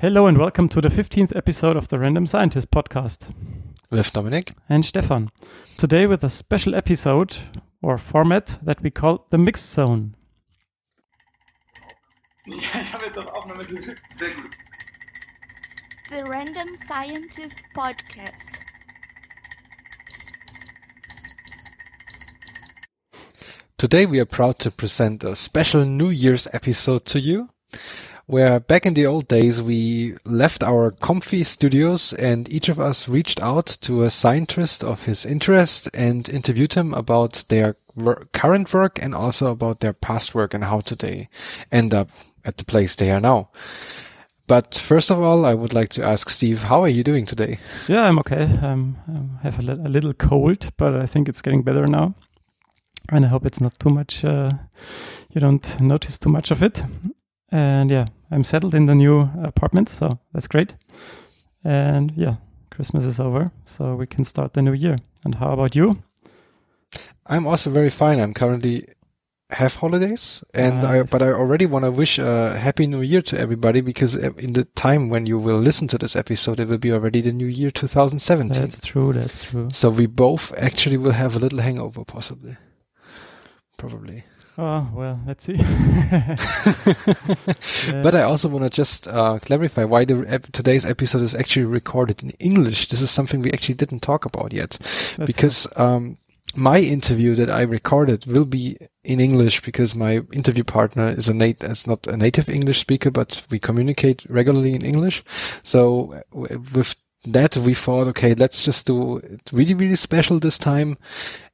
Hello and welcome to the 15th episode of the Random Scientist podcast. With Dominic and Stefan. Today with a special episode or format that we call the Mixed Zone. ich habe jetzt auf Aufnahme gedrückt. Sehr gut. The Random Scientist Podcast. Today we are proud to present a special New Year's episode to you where back in the old days we left our comfy studios and each of us reached out to a scientist of his interest and interviewed him about their current work and also about their past work and how they end up at the place they are now. But first of all, I would like to ask Steve, how are you doing today? Yeah, I'm okay. I have a, li- a little cold, but I think it's getting better now. And I hope it's not too much, uh, you don't notice too much of it. And yeah, I'm settled in the new apartment, so that's great. And yeah, Christmas is over, so we can start the new year. And how about you? I'm also very fine. I'm currently have holidays and Ah, I, but I already want to wish a happy new year to everybody because uh, in the time when you will listen to this episode it will be already the new year 2017 That's true, that's true. so we both actually will have a little hangover possibly probably Oh, well, let's see. but I also want to just uh, clarify why the ep- today's episode is actually recorded in English. This is something we actually didn't talk about yet, That's because um, my interview that I recorded will be in English because my interview partner is a nat- is not a native English speaker, but we communicate regularly in English. So w- with that, we thought, okay, let's just do it really, really special this time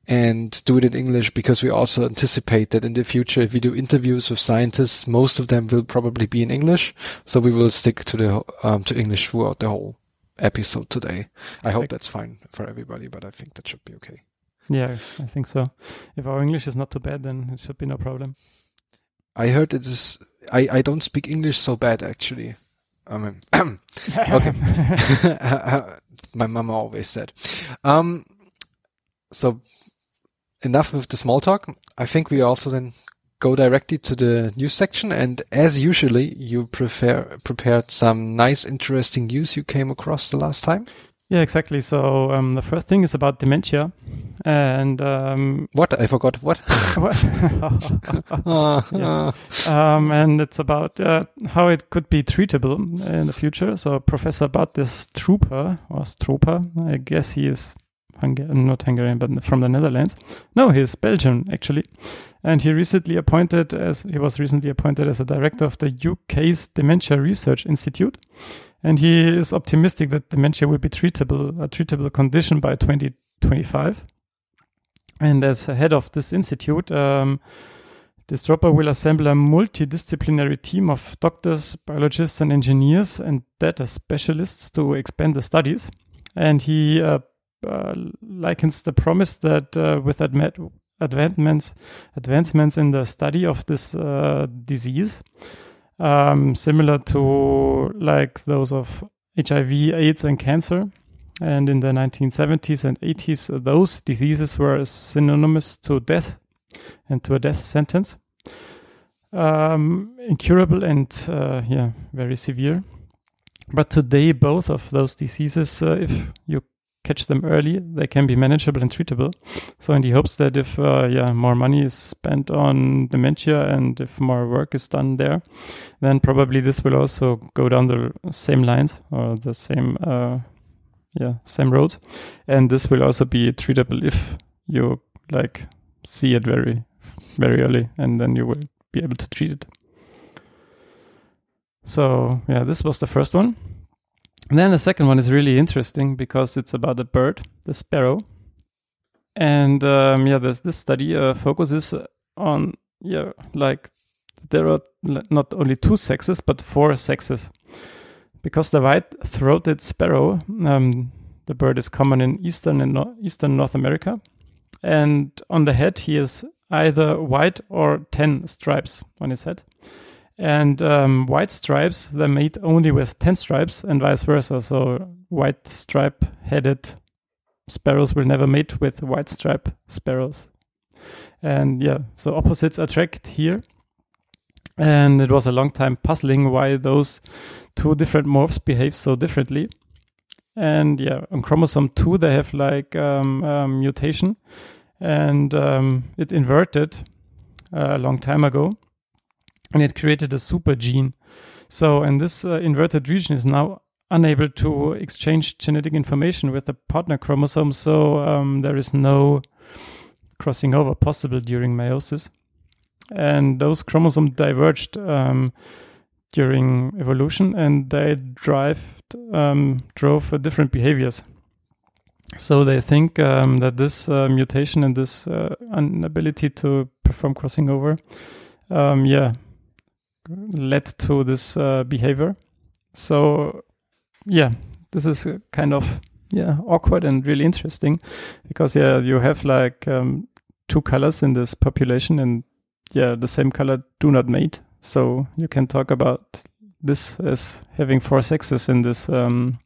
and do it in English because we also anticipate that in the future, if we do interviews with scientists, most of them will probably be in English. So we will stick to the um, to English throughout the whole episode today. I hope that's fine for everybody, but I think that should be okay. Yeah, I think so. If our English is not too bad, then it should be no problem. I heard it is. I I don't speak English so bad actually. I mean, okay. My mama always said. Um. So enough with the small talk. I think we also then go directly to the news section. And as usually, you prefer prepared some nice, interesting news you came across the last time. yeah, exactly. So um, the first thing is about dementia, and um, What I forgot. What? what- Yeah. um, and it's about uh, how it could be treatable in the future. So Professor Bartis Trooper or Stroper, I guess he is Hungarian, not Hungarian, but from the Netherlands. No, he's Belgian actually, and he recently appointed as he was recently appointed as a director of the UK's Dementia Research Institute, and he is optimistic that dementia will be treatable a treatable condition by 2025. And as head of this institute, um, De Strooper will assemble a multidisciplinary team of doctors, biologists, and engineers and data specialists to expand the studies. And he uh, uh, likens the promise that uh, with admet- advancements, advancements in the study of this uh, disease, um, similar to like those of HIV, AIDS, and cancer. And in the 1970s and 80s, those diseases were synonymous to death and to a death sentence. Um, incurable and uh, yeah, very severe. But today, both of those diseases, uh, if you catch them early, they can be manageable and treatable. So, in the hopes that if uh, yeah more money is spent on dementia and if more work is done there, then probably this will also go down the same lines or the same uh, yeah same roads, and this will also be treatable if you like see it very very early, and then you will be able to treat it. So yeah, this was the first one. And then the second one is really interesting because it's about a bird, the sparrow. And um, yeah, this this study uh, focuses on yeah, like there are not only two sexes but four sexes, because the white-throated sparrow, um, the bird is common in eastern and no- eastern North America, and on the head he is either white or ten stripes on his head. And um, white stripes, they're made only with 10 stripes and vice versa. So white stripe headed sparrows will never mate with white stripe sparrows. And yeah, so opposites attract here. And it was a long time puzzling why those two different morphs behave so differently. And yeah, on chromosome 2, they have like um, um, mutation and um, it inverted uh, a long time ago and it created a super gene. So, and this uh, inverted region is now unable to exchange genetic information with the partner chromosome. So, um, there is no crossing over possible during meiosis. And those chromosomes diverged um, during evolution and they drive, um, drove different behaviors. So they think um, that this uh, mutation and this uh, inability to perform crossing over, um, yeah, led to this uh, behavior. So, yeah, this is kind of yeah awkward and really interesting because yeah you have like um, two colors in this population and yeah the same color do not mate. So you can talk about this as having four sexes in this um,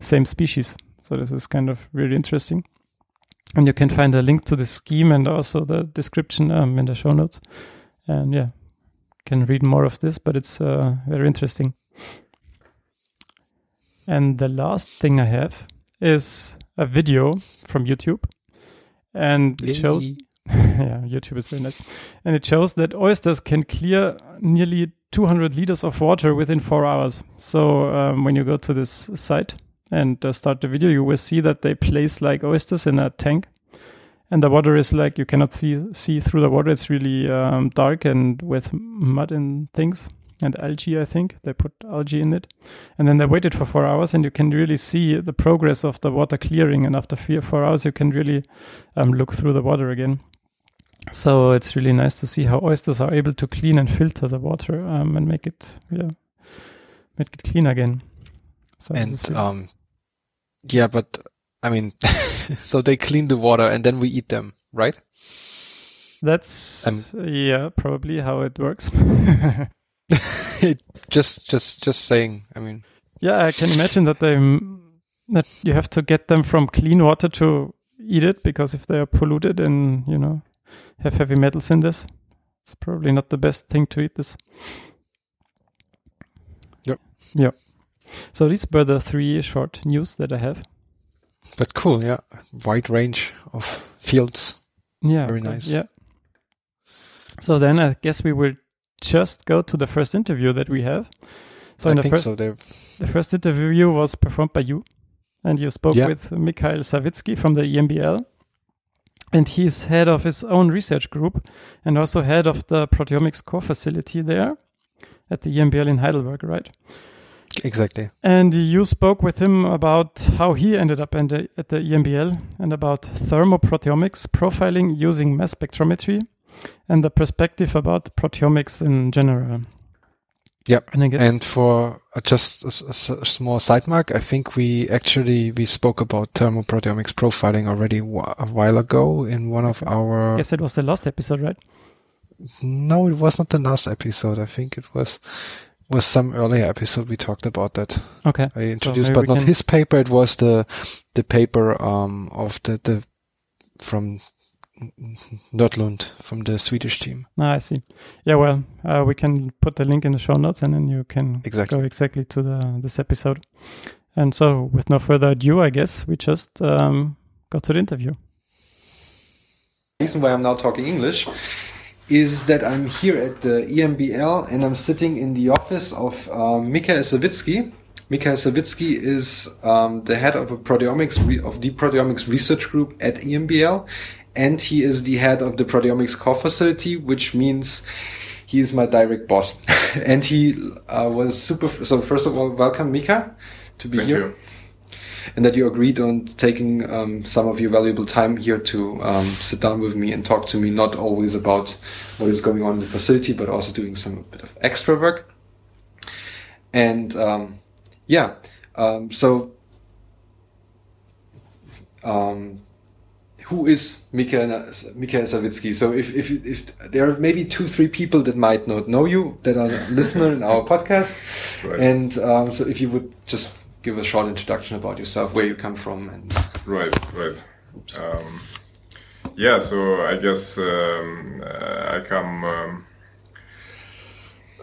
same species. So this is kind of really interesting. And you can find a link to the scheme and also the description um, in the show notes. And yeah, can read more of this, but it's uh, very interesting. And the last thing I have is a video from YouTube, and it shows. yeah, YouTube is very nice, and it shows that oysters can clear nearly 200 liters of water within four hours. So um, when you go to this site and uh, start the video, you will see that they place like oysters in a tank and the water is like you cannot see see through the water. It's really um, dark and with mud and things and algae. I think they put algae in it, and then they waited for four hours, and you can really see the progress of the water clearing. And after three or four hours, you can really um, look through the water again. So it's really nice to see how oysters are able to clean and filter the water um, and make it yeah make it clean again. So and really um yeah, but I mean, so they clean the water and then we eat them, right? That's um, yeah, probably how it works. just, just, just saying. I mean, yeah, I can imagine that they that you have to get them from clean water to eat it because if they are polluted and you know have heavy metals in this, it's probably not the best thing to eat this. Yep. Yep. So these were the three short news that I have. But cool, yeah. Wide range of fields. Yeah. Very nice. Yeah. So then I guess we will just go to the first interview that we have. So I in the think first so. the first interview was performed by you and you spoke Yeah. with Mikhail Savitski from the EMBL. And he's head of his own research group and also head of the proteomics core facility there at the EMBL in Heidelberg, right? Exactly. And you spoke with him about how he ended up in the, at the EMBL and about thermoproteomics profiling using mass spectrometry and the perspective about proteomics in general. Yep. And And for just a small side mark, I think we actually we spoke about thermoproteomics profiling already a while ago in one of our. yes, it was the last episode, right? No, it was not the last episode. I think it was was some earlier episode we talked about that. Okay. I introduced, maybe but not can- his paper. It was the the paper um of the the from Nordlund from the Swedish team. Ah, I see. Yeah, well, uh, we can put the link in the show notes and then you can Exactly. go exactly to the this episode. And so, with no further ado, I guess we just um, go to the interview. reason why I'm now talking English is that I'm here at the EMBL and I'm sitting in the office of uh, Mikhail Savitski. Mikhail Savitski is um, the head of a proteomics re- of the proteomics research group at EMBL, and he is the head of the proteomics core facility, which means he is my direct boss. and he uh, was super. So first of all, welcome, Mika, to be Thank here you. And that you agreed on taking um, some of your valuable time here to um, sit down with me and talk to me, not always about what is going on in the facility, but also doing some bit of extra work. And um, yeah, um, so um, who is Mikhail, Mikhail Savitski? So if, if, if there are maybe two, three people that might not know you that are listener in our podcast, Right. and um, so if you would just give a short introduction about yourself, where you come from, and Right, right. Um, yeah, so I guess um, I come um,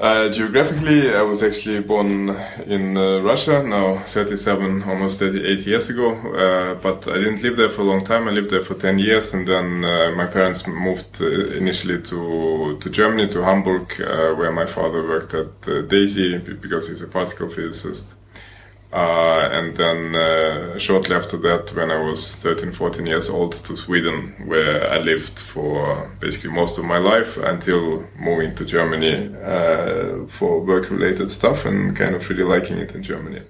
Uh, geographically, I was actually born in uh, Russia now 37, almost 38 years ago. Uh, but I didn't live there for a long time. I lived there for 10 years, and then uh, my parents moved uh, initially to to Germany, to Hamburg, uh, where my father worked at uh, DESY because he's a particle physicist. Uh, and then uh, shortly after that, when I was 13, 14 years old, to Sweden, where I lived for basically most of my life until moving to Germany uh, for work-related stuff and kind of really liking it in Germany.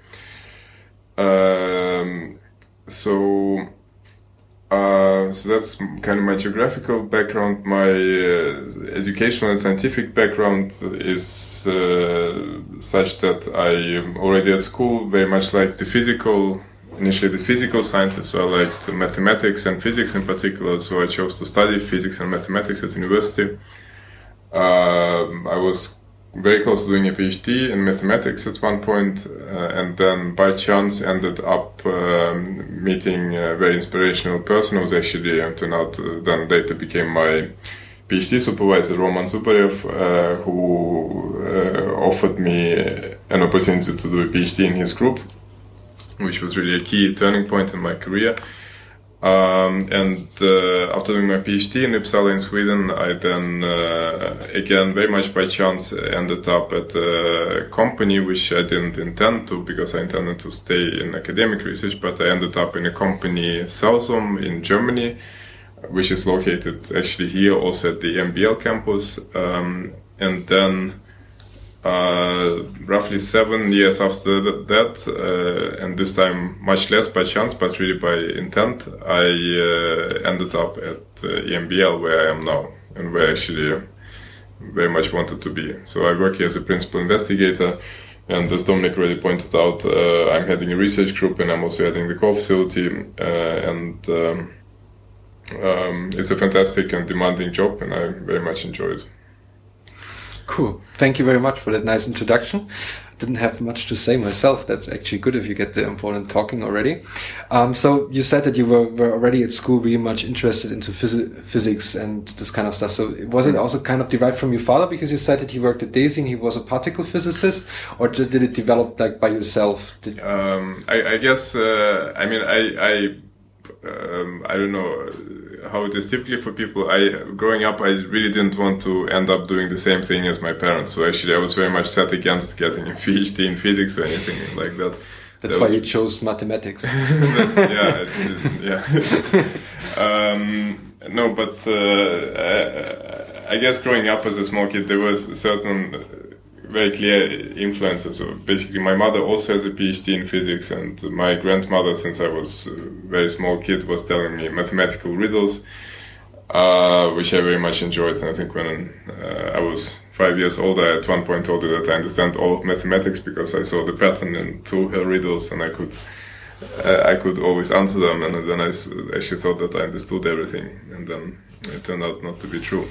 Um, so uh, so that's kind of my geographical background. My uh, educational and scientific background is uh, such that I already at school very much liked the physical, initially the physical sciences. So I liked mathematics and physics in particular. So I chose to study physics and mathematics at university. Um, I was very close to doing a PhD in mathematics at one point, uh, and then by chance ended up um, meeting a very inspirational person who was actually uh, turned out uh, then later became my PhD supervisor, Roman Zubarev, uh, who uh, offered me an opportunity to do a PhD in his group, which was really a key turning point in my career. Um, and uh, after doing my PhD in Uppsala in Sweden, I then, uh, again, very much by chance, ended up at a company which I didn't intend to because I intended to stay in academic research, but I ended up in a company, Cellzome, in Germany, which is located actually here also at the EMBL campus. Um, and then uh, roughly seven years after that, uh, and this time much less by chance, but really by intent, I uh, ended up at uh, EMBL where I am now, and where I actually very much wanted to be. So I work here as a principal investigator, and as Dominic already pointed out, uh, I'm heading a research group, and I'm also heading the core facility, uh, and um, um, it's a fantastic and demanding job, and I very much enjoy it. Cool. Thank you very much for that nice introduction. Didn't have much to say myself. That's actually good if you get the important talking already. Um, so you said that you were, were already at school really much interested into phys- physics and this kind of stuff. So was it also kind of derived from your father because you said that he worked at DESY and he was a particle physicist, or just did it develop like by yourself? Did, Um, I, I guess uh, I mean I I um, I don't know how it is typically for people. I growing up, I really didn't want to end up doing the same thing as my parents. So actually, I was very much set against getting a PhD in physics or anything like that. that's That why was- you chose mathematics. yeah, yeah. um, no, but uh, I, I guess growing up as a small kid, there was certain uh, very clear influences. So basically, my mother also has a PhD in physics, and my grandmother, since I was a very small kid, was telling me mathematical riddles, uh, which I very much enjoyed. And I think when uh, I was five years old, I at one point told her that I understand all of mathematics because I saw the pattern in two her riddles, and I could uh, I could always answer them, and then I actually thought that I understood everything, and then it turned out not to be true.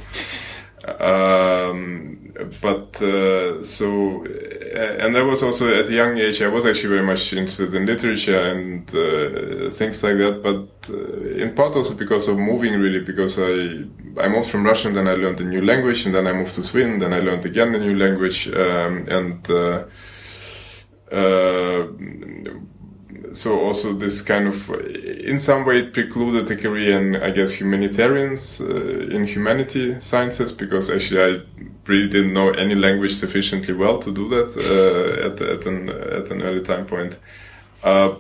Um, but uh, so, uh, and I was also at a young age. I was actually very much interested in literature and uh, things like that. But uh, in part also because of moving, really, because I I moved from Russian, then I learned a new language, and then I moved to Sweden, then I learned again a new language, um, and. Uh, uh, so also this kind of in some way it precluded a career in I guess humanitarians uh, in humanity sciences because actually I really didn't know any language sufficiently well to do that uh, at, at an at an early time point. Uh,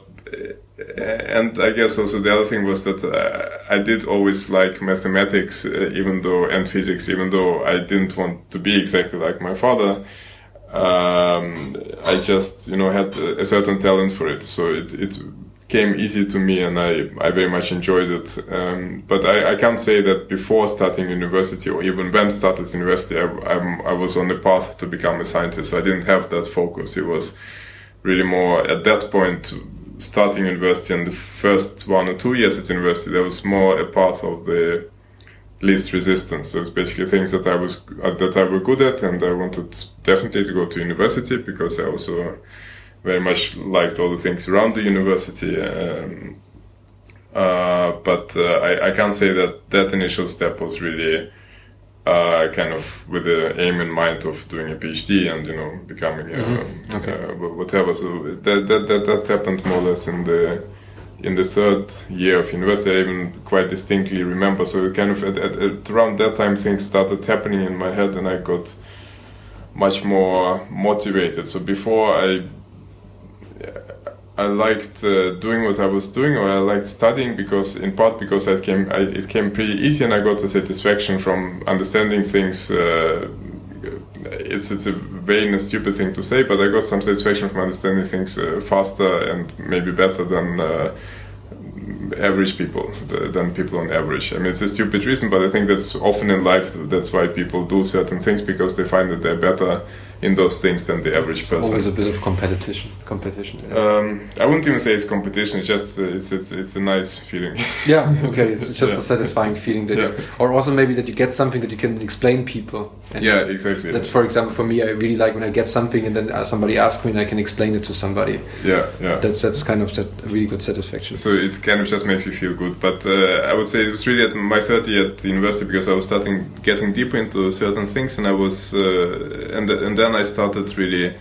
and I guess also the other thing was that uh, I did always like mathematics, uh, even though and physics, even though I didn't want to be exactly like my father um, I just you know had a certain talent for it, so it it came easy to me, and I I very much enjoyed it. Um, but I, I can't say that before starting university or even when started university, I, I'm, I was on the path to become a scientist. So I didn't have that focus. It was really more at that point starting university and the first one or two years at university. There was more a part of the least resistance. So it's basically things that I was uh, that I were good at, and I wanted definitely to go to university because I also very much liked all the things around the university. Um, uh, but uh, I, I can't say that that initial step was really uh, kind of with the aim in mind of doing a PhD and you know becoming a, Mhm. Okay. uh, whatever. So that, that that that happened more or less in the in the third year of university. I even quite distinctly remember. So kind of at, at, at around that time, things started happening in my head, and I got much more motivated. So before I I liked uh, doing what I was doing, or I liked studying because, in part, because I came, I, it came pretty easy, and I got the satisfaction from understanding things. Uh, it's it's a vain and stupid thing to say, but I got some satisfaction from understanding things uh, faster and maybe better than uh, average people, the, than people on average. I mean, it's a stupid reason, but I think that's often in life. That's why people do certain things because they find that they're better in those things than the average It's person. always a bit of competition. Competition. Um, I wouldn't even say it's competition. It's just uh, it's it's it's a nice feeling. Yeah, okay. It's just Yeah. a satisfying feeling that, Yeah. you, or also maybe that you get something that you can explain people. And yeah, exactly. That's for example for me. I really like when I get something and then uh, somebody asks me and I can explain it to somebody. yeah, yeah. That's that's kind of that a really good satisfaction. So it kind of just makes you feel good. But uh, I would say it was really at my third year at the university because I was starting getting deeper into certain things, and I was, uh, and and then I started really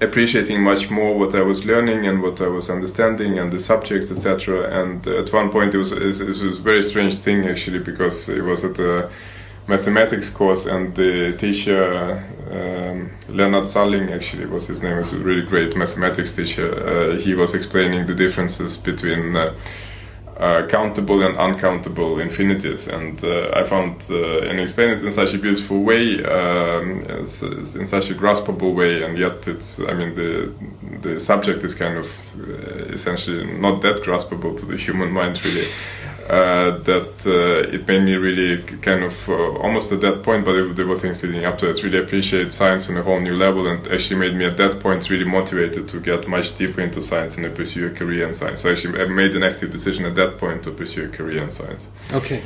appreciating much more what I was learning and what I was understanding and the subjects, etc. And at one point, it was it was a very strange thing actually because it was at a mathematics course and the teacher um, Leonard Salling actually was his name was a really great mathematics teacher uh, he was explaining the differences between uh, uh, countable and uncountable infinities. And uh, I found uh, and explained it in such a beautiful way um, in such a graspable way and yet it's I mean the the subject is kind of uh, essentially not that graspable to the human mind really uh, that uh, it made me really kind of uh, almost at that point, but it, there were things leading up to it. Really appreciate science on a whole new level, and actually made me at that point really motivated to get much deeper into science and to pursue a career in science. So actually, I made an active decision at that point to pursue a career in science. Okay.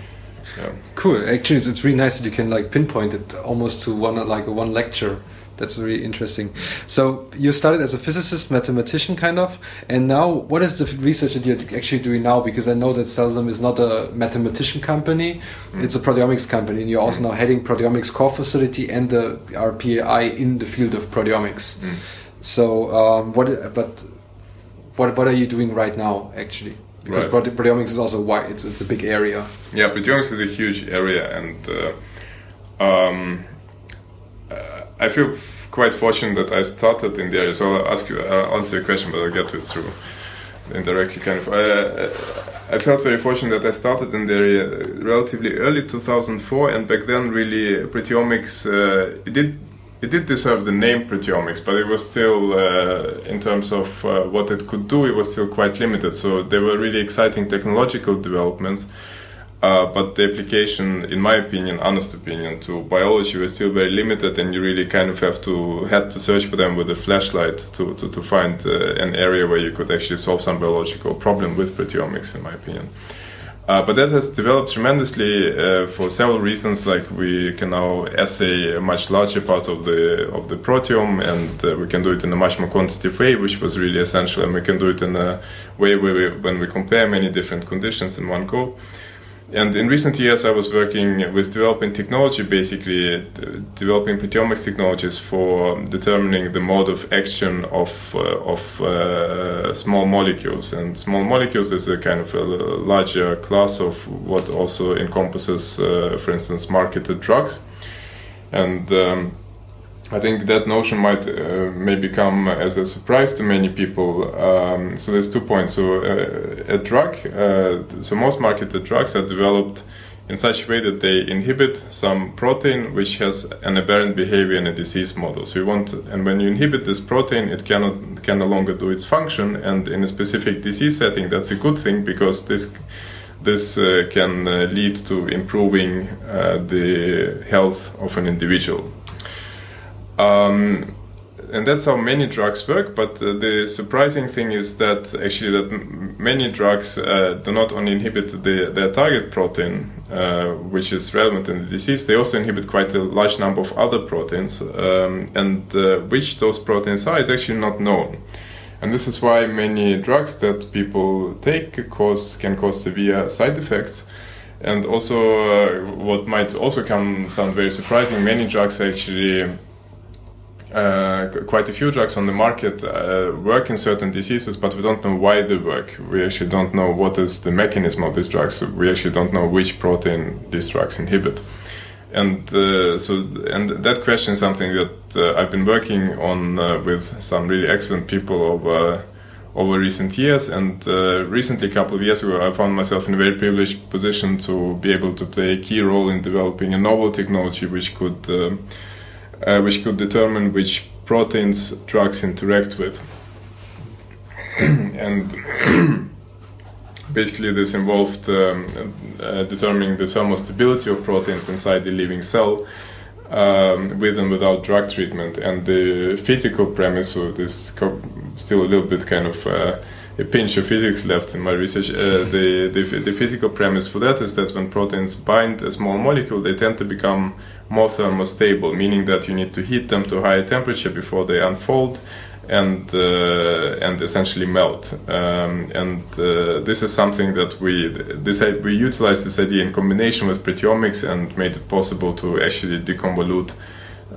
Yeah. Cool. Actually, it's, it's really nice that you can like pinpoint it almost to one like one lecture. That's really interesting. So you started as a physicist, mathematician, kind of, and now what is the research that you're actually doing now? Because I know that Cellzome is not a mathematician company; it's a proteomics company, and you're also now heading proteomics core facility and the RPAI in the field of proteomics. Mm. So um, what? But what what are you doing right now, actually? Because Right. prote- proteomics is also wide; it's it's a big area. Yeah, proteomics is a huge area, and uh, um, uh, I feel quite fortunate that I started in the area. So I'll ask you, I'll answer your question, but I'll get to it through indirectly. Kind of, I, I felt very fortunate that I started in the area relatively early, 2004, and back then, really, proteomics uh, it did. It did deserve the name proteomics, but it was still, uh, in terms of uh, what it could do, it was still quite limited. So there were really exciting technological developments, uh, but the application, in my opinion, honest opinion, to biology was still very limited, and you really kind of have to had to search for them with a flashlight to to, to find uh, an area where you could actually solve some biological problem with proteomics, in my opinion. Uh, but that has developed tremendously uh, for several reasons. Like we can now assay a much larger part of the of the proteome, and uh, we can do it in a much more quantitative way, which was really essential. And we can do it in a way where we, when we compare many different conditions in one go. And in recent years, I was working with developing technology, basically d- developing proteomics technologies for determining the mode of action of uh, of uh, small molecules. And small molecules is a kind of a larger class of what also encompasses, uh, for instance, marketed drugs. And um, I think that notion might uh, maybe come as a surprise to many people. Um, so there's two points. So uh, a drug, uh, so most marketed drugs are developed in such a way that they inhibit some protein which has an aberrant behavior in a disease model. So you want, and when you inhibit this protein, it cannot can no longer do its function. And in a specific disease setting, that's a good thing because this this uh, can uh, lead to improving uh, the health of an individual. Um, and that's how many drugs work. But uh, the surprising thing is that actually that m- many drugs uh, do not only inhibit the, their target protein, uh, which is relevant in the disease, they also inhibit quite a large number of other proteins. Um, and uh, which those proteins are is actually not known. And this is why many drugs that people take cause can cause severe side effects. And also, uh, what might also come sound very surprising, many drugs actually uh, quite a few drugs on the market uh, work in certain diseases, but we don't know why they work. We actually don't know what is the mechanism of these drugs. We actually don't know which protein these drugs inhibit. And uh, so, and that question is something that uh, I've been working on uh, with some really excellent people over over recent years. And uh, recently, a couple of years ago, I found myself in a very privileged position to be able to play a key role in developing a novel technology which could uh, which could determine which proteins drugs interact with. and basically, this involved um, uh, determining the thermal stability of proteins inside the living cell um, with and without drug treatment. And the physical premise, so this still a little bit kind of uh, a pinch of physics left in my research. Uh, the, the the physical premise for that is that when proteins bind a small molecule, they tend to become more thermostable, meaning that you need to heat them to higher temperature before they unfold and uh, and essentially melt. Um, and uh, this is something that we this we utilized this idea in combination with proteomics and made it possible to actually deconvolute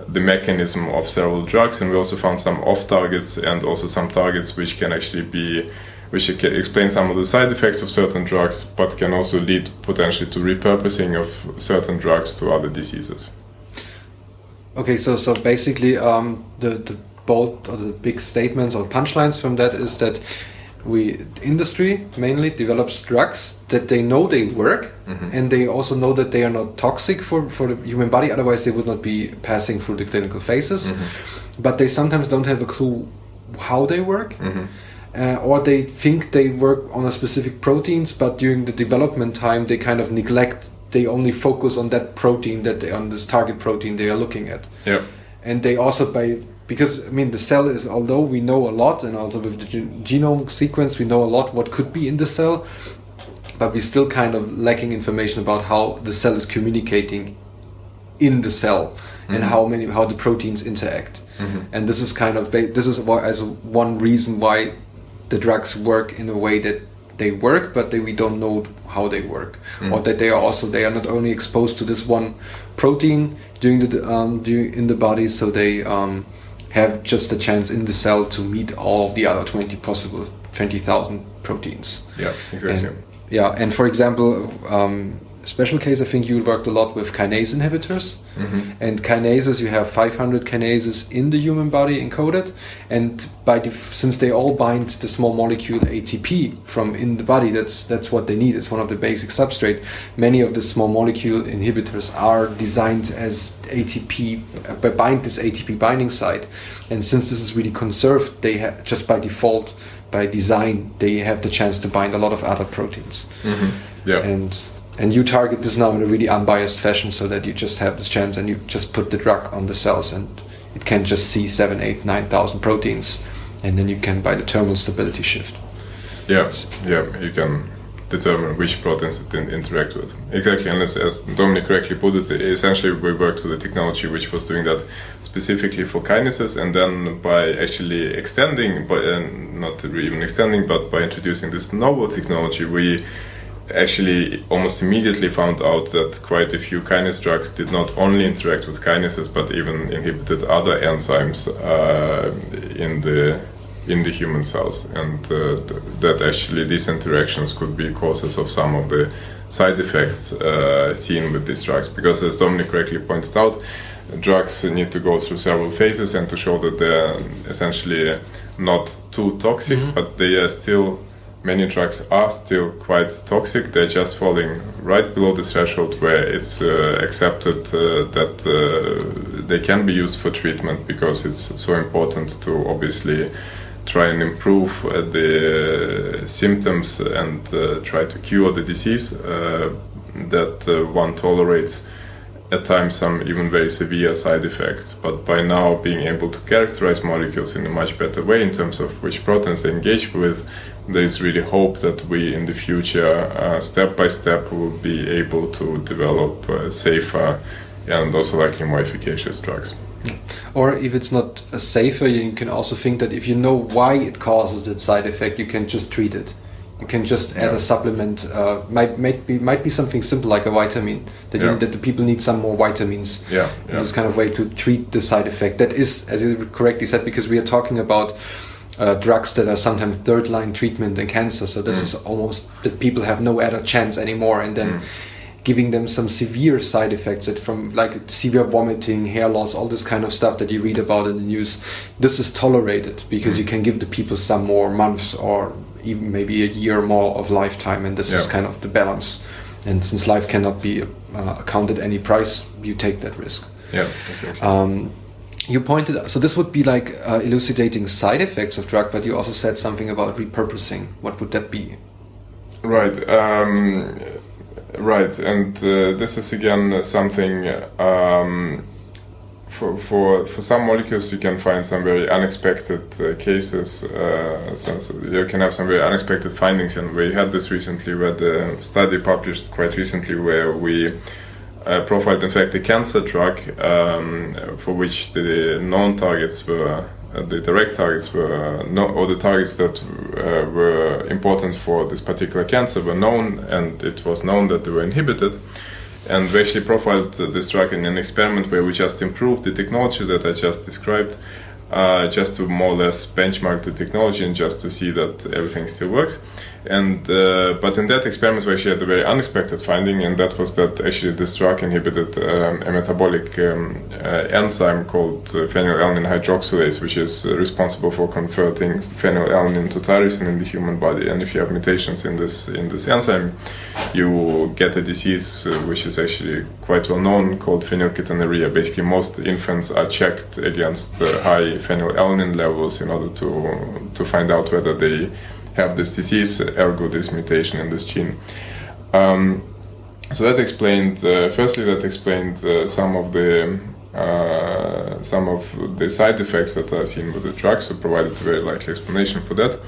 the mechanism of several drugs. And we also found some off targets and also some targets which can actually be which can explain some of the side effects of certain drugs, but can also lead potentially to repurposing of certain drugs to other diseases. Okay, so so basically, um, the the bold or the big statements or punchlines from that is that we industry mainly develops drugs that they know they work mm-hmm. and they also know that they are not toxic for for the human body otherwise they would not be passing through the clinical phases. Mm-hmm. But they sometimes don't have a clue how they work mm-hmm. Uh, or they think they work on a specific proteins but during the development time they kind of neglect they only focus on that protein that they on this target protein they are looking at. Yeah. and they also by because I mean the cell is although we know a lot and also with the gen- genome sequence we know a lot what could be in the cell but we still kind of lacking information about how the cell is communicating in the cell and how many how the proteins interact. And this is kind of this is why as one reason why the drugs work in a way that they work but they, we don't know how they work. Or that they are also they are not only exposed to this one protein during the um, during, in the body so they um, have just a chance in the cell to meet all the other 20 possible 20,000 proteins. Yeah, exactly. and, yeah, and for example, um, special case, I think you worked a lot with kinase inhibitors. And kinases, you have 500 kinases in the human body encoded, and by def- since they all bind the small molecule ATP from in the body, that's that's what they need. It's one of the basic substrate. Many of the small molecule inhibitors are designed as ATP, uh, bind this ATP binding site, and since this is really conserved, they have just by default by design they have the chance to bind a lot of other proteins Yeah. and and you target this now in a really unbiased fashion so that you just have this chance and you just put the drug on the cells and it can just see seven eight nine thousand proteins and then you can by the thermal stability shift Yeah, yeah, you can determine which proteins it in- interact with. Exactly, and as, as Dominic correctly put it, essentially we worked with a technology which was doing that specifically for kinases, and then by actually extending, by uh, not even extending, but by introducing this novel technology, we actually almost immediately found out that quite a few kinase drugs did not only interact with kinases, but even inhibited other enzymes uh, in the in the human cells, and uh, th- that actually these interactions could be causes of some of the side effects uh, seen with these drugs. Because as Dominic correctly points out, drugs need to go through several phases and to show that they're essentially not too toxic, but they are still many drugs are still quite toxic. They're just falling right below the threshold where it's uh, accepted uh, that uh, they can be used for treatment because it's so important to obviously try and improve uh, the symptoms and uh, try to cure the disease uh, that one tolerates at times some even very severe side effects. But by now being able to characterize molecules in a much better way in terms of which proteins they engage with, there is really hope that we in the future, uh, step by step, will be able to develop uh, safer and also likely more efficacious drugs. or if it's not a safer you can also think that if you know why it causes that side effect you can just treat it You can just add Yeah. a supplement. Uh, might might be might be something simple like a vitamin that you, that the people need some more vitamins. Yeah, in yeah. This kind of way to treat the side effect. That is, as you correctly said, because we are talking about uh, drugs that are sometimes third line treatment in cancer. So Mm. this is almost that people have no other chance anymore, and then Mm. giving them some severe side effects that from like severe vomiting, hair loss, all this kind of stuff that you read about in the news. This is tolerated because Mm. you can give the people some more months or even maybe a year more of lifetime, and this is kind of the balance. And since life cannot be uh, accounted any price, you take that risk. Yeah. Um, you pointed so this would be like uh, elucidating side effects of drug, but you also said something about repurposing. What would that be? Right, um, right, and uh, this is again something um, for, for for some molecules you can find some very unexpected uh, cases. Uh, so you can have some very unexpected findings, and we had this recently. We had a study published quite recently where we uh, profiled, in fact, a cancer drug um, for which the known targets were uh, the direct targets were no, or the targets that uh, were important for this particular cancer were known, and it was known that they were inhibited. And we actually profiled uh, this drug in an experiment where we just improved the technology that I just described, uh, just to more or less benchmark the technology and just to see that everything still works. And uh, but in that experiment, we actually had a very unexpected finding, and that was that actually this drug inhibited um, a metabolic um, uh, enzyme called uh, phenylalanine hydroxylase, which is uh, responsible for converting phenylalanine to tyrosine in the human body. And if you have mutations in this in this enzyme, you get a disease uh, which is actually quite well known called phenylketonuria. Basically, most infants are checked against uh, high phenylalanine levels in order to to find out whether they have this disease, ergo this mutation in this gene. Um, so that explained, uh, firstly, that explained uh, some of the uh, some of the side effects that are seen with the drug, so provided a very likely explanation for that.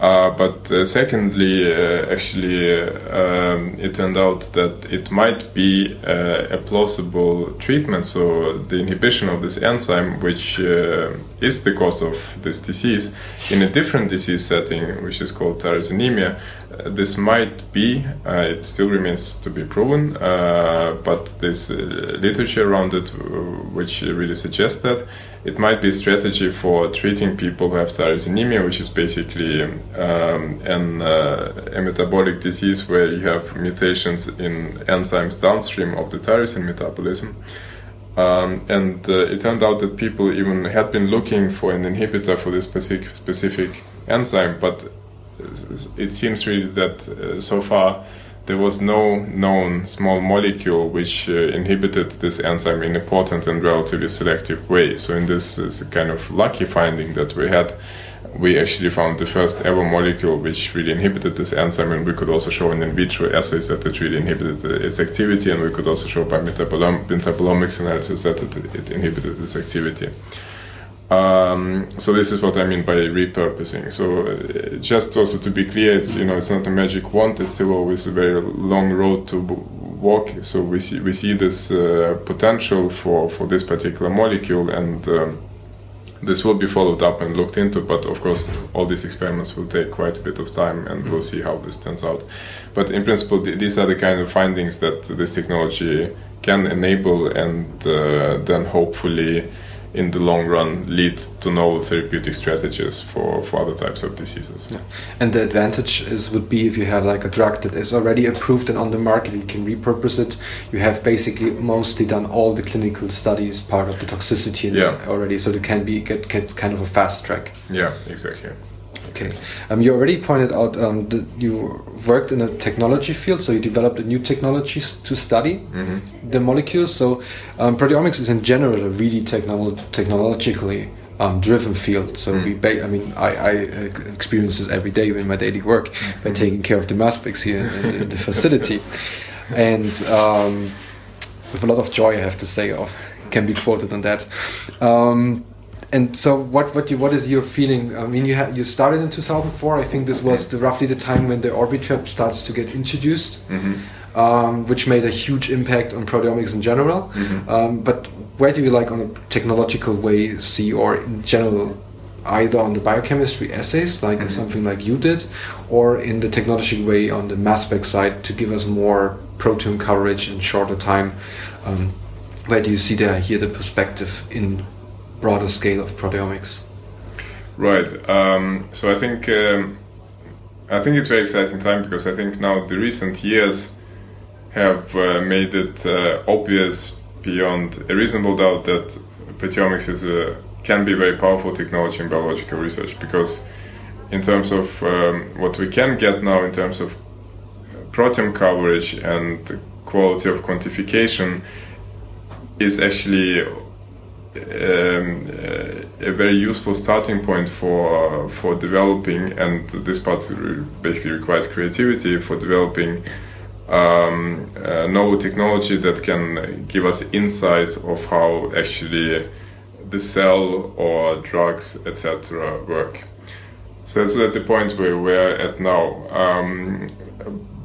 Uh, but uh, secondly, uh, actually, um, it turned out that it might be uh, a plausible treatment. So the inhibition of this enzyme, which uh, is the cause of this disease, in a different disease setting, which is called tyrosinemia, this might be. It still remains to be proven, but there's literature around it, which really suggests that it might be a strategy for treating people who have tyrosinemia, which is basically um, an, uh, a metabolic disease where you have mutations in enzymes downstream of the tyrosine metabolism. Um, and uh, it turned out that people even had been looking for an inhibitor for this specific, specific enzyme, but it seems really that uh, so far there was no known small molecule which uh, inhibited this enzyme in a potent and relatively selective way. So, in this is a kind of lucky finding that we had, we actually found the first ever molecule which really inhibited this enzyme, and we could also show in in vitro assays that it really inhibited uh, its activity, and we could also show by metabolom- metabolomics analysis that it, it inhibited its activity. Um, so this is what I mean by repurposing. So uh, just also to be clear, it's you know it's not a magic wand. It's still always a very long road to walk. So we see we see this uh, potential for for this particular molecule, and um, this will be followed up and looked into. But of course, all these experiments will take quite a bit of time, and we'll see how this turns out. But in principle, th- these are the kind of findings that this technology can enable, and uh, then hopefully in the long run lead to novel therapeutic strategies for, for other types of diseases. Yeah. And the advantage is would be if you have like a drug that is already approved and on the market, you can repurpose it. You have basically mostly done all the clinical studies, part of the toxicity Yeah. already, so it can be get, get kind of a fast track. Yeah, exactly. Okay. Um, you already pointed out um, that you worked in a technology field, so you developed a new technology to study hmm the molecules. So um, proteomics is in general a really technolo- technologically um, driven field. So Mm. we, ba- I mean, I, I uh, experience this every day in my daily work by taking care of the mass specs here in, in the facility, and um, with a lot of joy, I have to say, or can be quoted on that. Um, and so, what what you what is your feeling? I mean, you ha- you started in 2004. I think this was the, roughly the time when the Orbitrap starts to get introduced hmm um, which made a huge impact on proteomics in general. Mhm. Um, but where do you like, on a technological way, see or in general either on the biochemistry assays, like something like you did, or in the technology way on the mass spec side to give us more proteome coverage in shorter time. Um, where do you see there here the perspective in broader scale of proteomics? Right. Um, so I think um, I think it's very exciting time because I think now the recent years have uh, made it uh, obvious beyond a reasonable doubt that proteomics is a, can be very powerful technology in biological research because in terms of um, what we can get now in terms of proteome coverage and the quality of quantification is actually a very useful starting point for for developing and this part basically requires creativity for developing um, uh, novel technology that can give us insights of how actually the cell or drugs, etc., work. So that's at the point where we're at now. Um,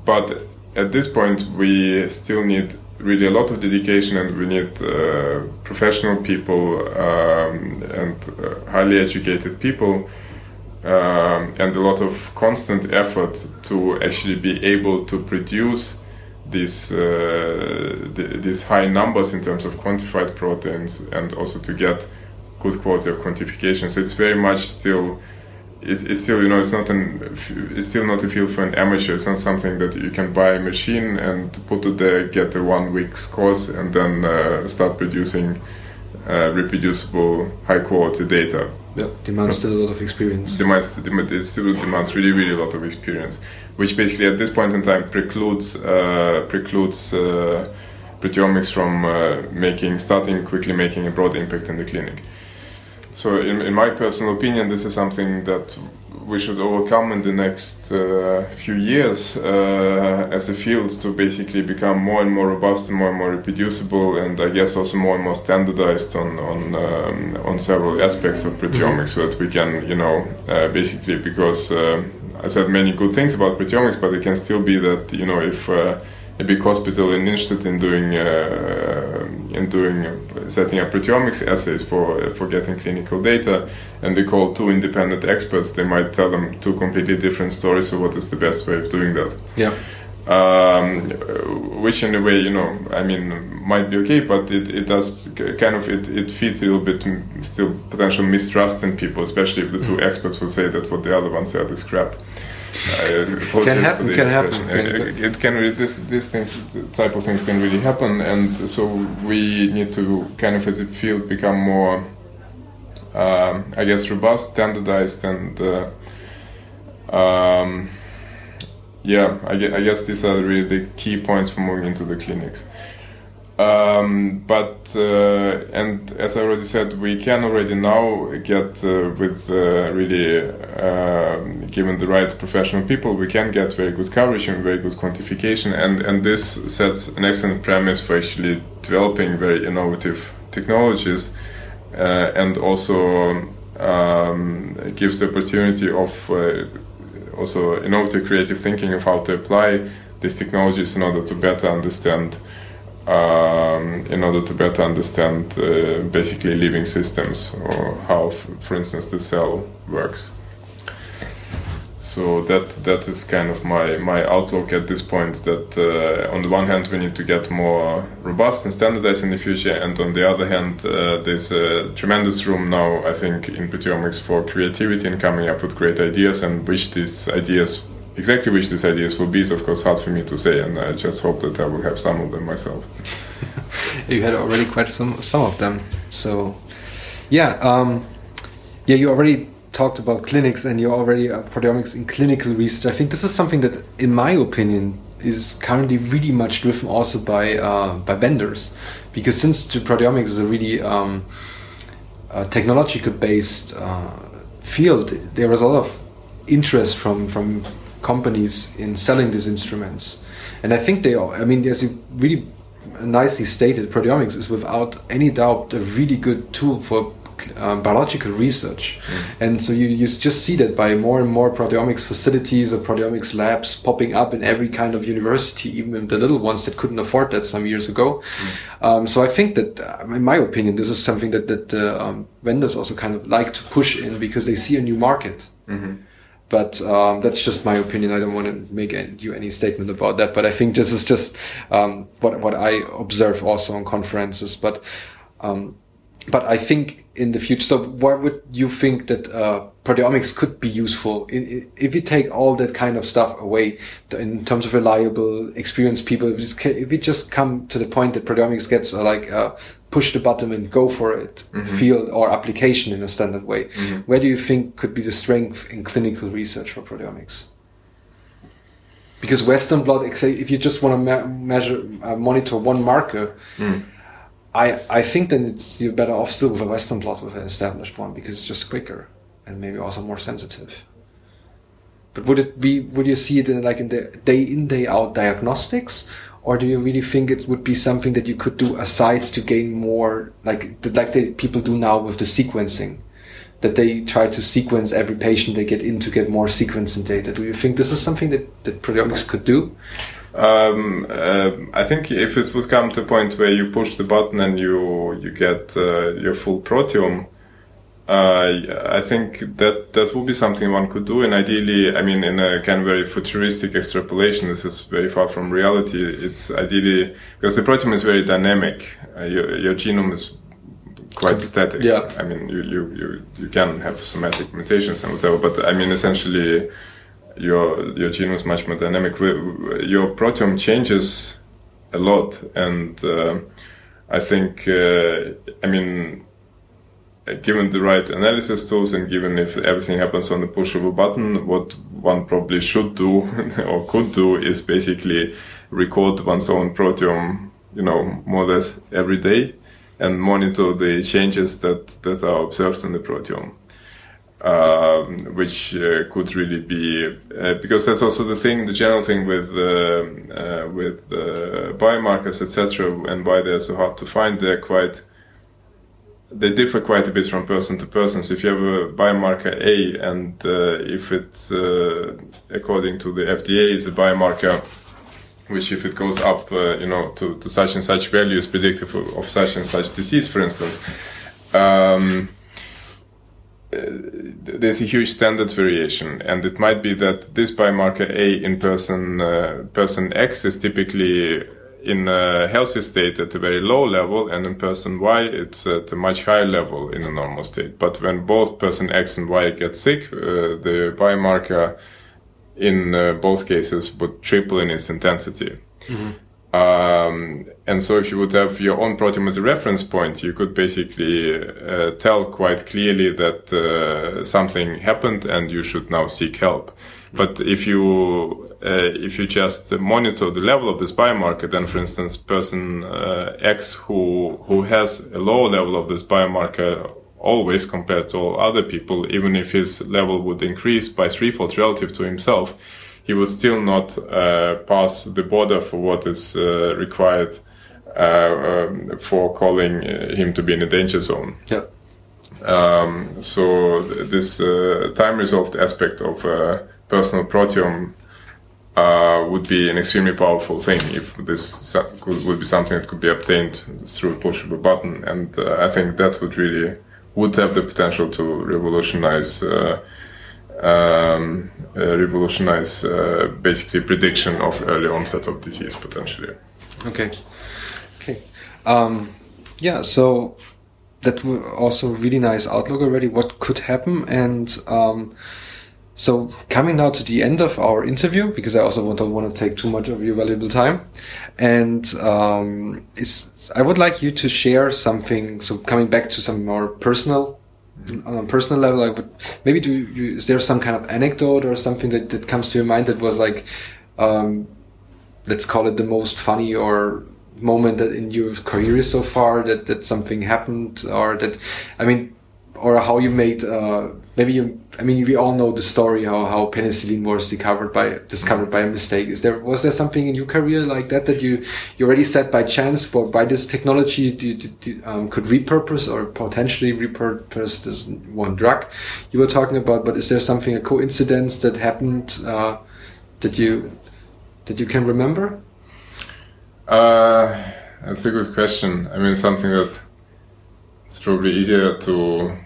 but at this point, we still need really a lot of dedication and we need uh, professional people um, and uh, highly educated people um, and a lot of constant effort to actually be able to produce these uh, th- these high numbers in terms of quantified proteins and also to get good quality of quantification. So it's very much still it's, it's still you know it's not an it's still not a field for an amateur. It's not something that you can buy a machine and put it there, get a one week's course, and then uh, start producing uh, reproducible high quality data. Yeah, demands still a lot of experience. Demands it still demands really really a lot of experience, which basically at this point in time precludes uh, precludes uh, proteomics from uh, making starting quickly making a broad impact in the clinic. So, in, in my personal opinion, this is something that we should overcome in the next uh, few years uh, as a field to basically become more and more robust and more and more reproducible, and I guess also more and more standardized on on um, on several aspects of proteomics, so that we can, you know, uh, basically because uh, I said many good things about proteomics, but it can still be that you know if uh, a big hospital is interested in doing uh, in doing uh, setting up proteomics assays for for getting clinical data, and they call two independent experts. They might tell them two completely different stories of what is the best way of doing that. Yeah. Um, which in a way, you know, I mean, might be okay, but it, it does kind of it, it feeds a little bit still potential mistrust in people, especially if the two experts will say that what the other one said is crap. Uh, Can happen, can happen. Uh, It can really, this this thing, type of things can really happen, and so we need to kind of as a field become more, um, I guess, robust, standardized, and uh, um, yeah, I guess these are really the key points for moving into the clinics. Um, but uh, and as I already said, we can already now get uh, with uh, really um given the right professional people, we can get very good coverage and very good quantification, and and this sets an excellent premise for actually developing very innovative technologies, uh, and also um, gives the opportunity of uh, also innovative creative thinking of how to apply these technologies in order to better understand um, in order to better understand uh, basically living systems or how, for instance, the cell works. So that that is kind of my, my outlook at this point. That uh, on the one hand we need to get more robust and standardized in the future, and on the other hand uh, there's a tremendous room now, I think, in proteomics for creativity and coming up with great ideas, and which these ideas exactly which these ideas will be is of course hard for me to say, and I just hope that I will have some of them myself. you had already quite some some of them. So, yeah, um, yeah, you already talked about clinics and you're already uh, proteomics in clinical research. I think this is something that, in my opinion, is currently really much driven also by uh, by vendors, because since the proteomics is a really um, uh, technological based uh, field, there is a lot of interest from from companies in selling these instruments, and I think they. Are, I mean, as you really nicely stated, proteomics is without any doubt a really good tool for um, biological research, and so you, you just see that by more and more proteomics facilities or proteomics labs popping up in every kind of university, even the little ones that couldn't afford that some years ago. Um, so I think that, uh, in my opinion, this is something that that uh, um, vendors also kind of like to push in because they see a new market. But um, that's just my opinion. I don't want to make any, you any statement about that. But I think this is just um, what what I observe also on conferences. But um, but I think in the future. So why would you think that uh, proteomics could be useful in, in, if you take all that kind of stuff away in terms of reliable, experienced people? If we just come to the point that proteomics gets uh, like uh, push the button and go for it mm-hmm. field or application in a standard way, mm-hmm. where do you think could be the strength in clinical research for proteomics? Because Western blot, if you just want to me- measure, uh, monitor one marker, mm. I, I think then it's you're better off still with a Western blot with an established one because it's just quicker and maybe also more sensitive. But would it be would you see it in like in the day in day out diagnostics, or do you really think it would be something that you could do aside to gain more like like the people do now with the sequencing, that they try to sequence every patient they get in to get more sequencing data? Do you think this is something that that proteomics could do? Um, uh, I think if it would come to a point where you push the button and you you get uh, your full proteome, I think that that would be something one could do. And ideally, I mean, in a kind of very futuristic extrapolation, this is very far from reality. It's ideally because the proteome is very dynamic. Uh, your, your genome is quite static. Yeah. I mean, you, you, you, you can have somatic mutations and whatever, but I mean, essentially, your your genome is much more dynamic. Your proteome changes a lot, and uh, I think, uh, I mean, uh, given the right analysis tools and given if everything happens on the push of a button, what one probably should do or could do is basically record one's own proteome, you know, more or less every day and monitor the changes that, that are observed in the proteome. Um, which uh, could really be uh, because that's also the thing, the general thing with uh, uh, with uh, biomarkers, etc., and why they're so hard to find. They're quite they differ quite a bit from person to person. So if you have a biomarker A, and uh, if it's uh, according to the FDA is a biomarker, which if it goes up, uh, you know, to, to such and such value is predictive of, such and such disease, for instance. Um, uh, there's a huge standard variation, and it might be that this biomarker A in person uh, person X is typically in a healthy state at a very low level, and in person Y it's at a much higher level in a normal state. But when both person X and Y get sick, uh, the biomarker in uh, both cases would triple in its intensity. Um, and so, if you would have your own proteome as a reference point, you could basically uh, tell quite clearly that uh, something happened and you should now seek help. But if you uh, if you just monitor the level of this biomarker, then, for instance, person uh, X who who has a low level of this biomarker always compared to all other people, even if his level would increase by threefold relative to himself, he would still not uh, pass the border for what is uh, required uh, um, for calling him to be in a danger zone. Yeah. Um, so th- this uh, time resolved aspect of uh, personal proteome uh, would be an extremely powerful thing if this could, would be something that could be obtained through a push of a button, and uh, I think that would really would have the potential to revolutionize. Uh, um, uh, revolutionize uh, basically prediction of early onset of disease potentially. Okay. Okay. Um, yeah. So that was also really nice outlook already. What could happen and um, so coming now to the end of our interview because I also don't want to take too much of your valuable time, and um, is I would like you to share something. So coming back to some more personal. On a personal level, would maybe do. You, is there some kind of anecdote or something that, that comes to your mind that was like, um, let's call it the most funny or moment that in your career so far that that something happened or that I mean or how you made uh, maybe you, I mean, we all know the story how, how penicillin was discovered by discovered by a mistake. Is there was there something in your career like that that you you already said by chance, or by this technology you, you um, could repurpose or potentially repurpose this one drug you were talking about? But is there something a coincidence that happened uh, that you that you can remember? Uh, that's a good question. I mean, something that it's probably easier to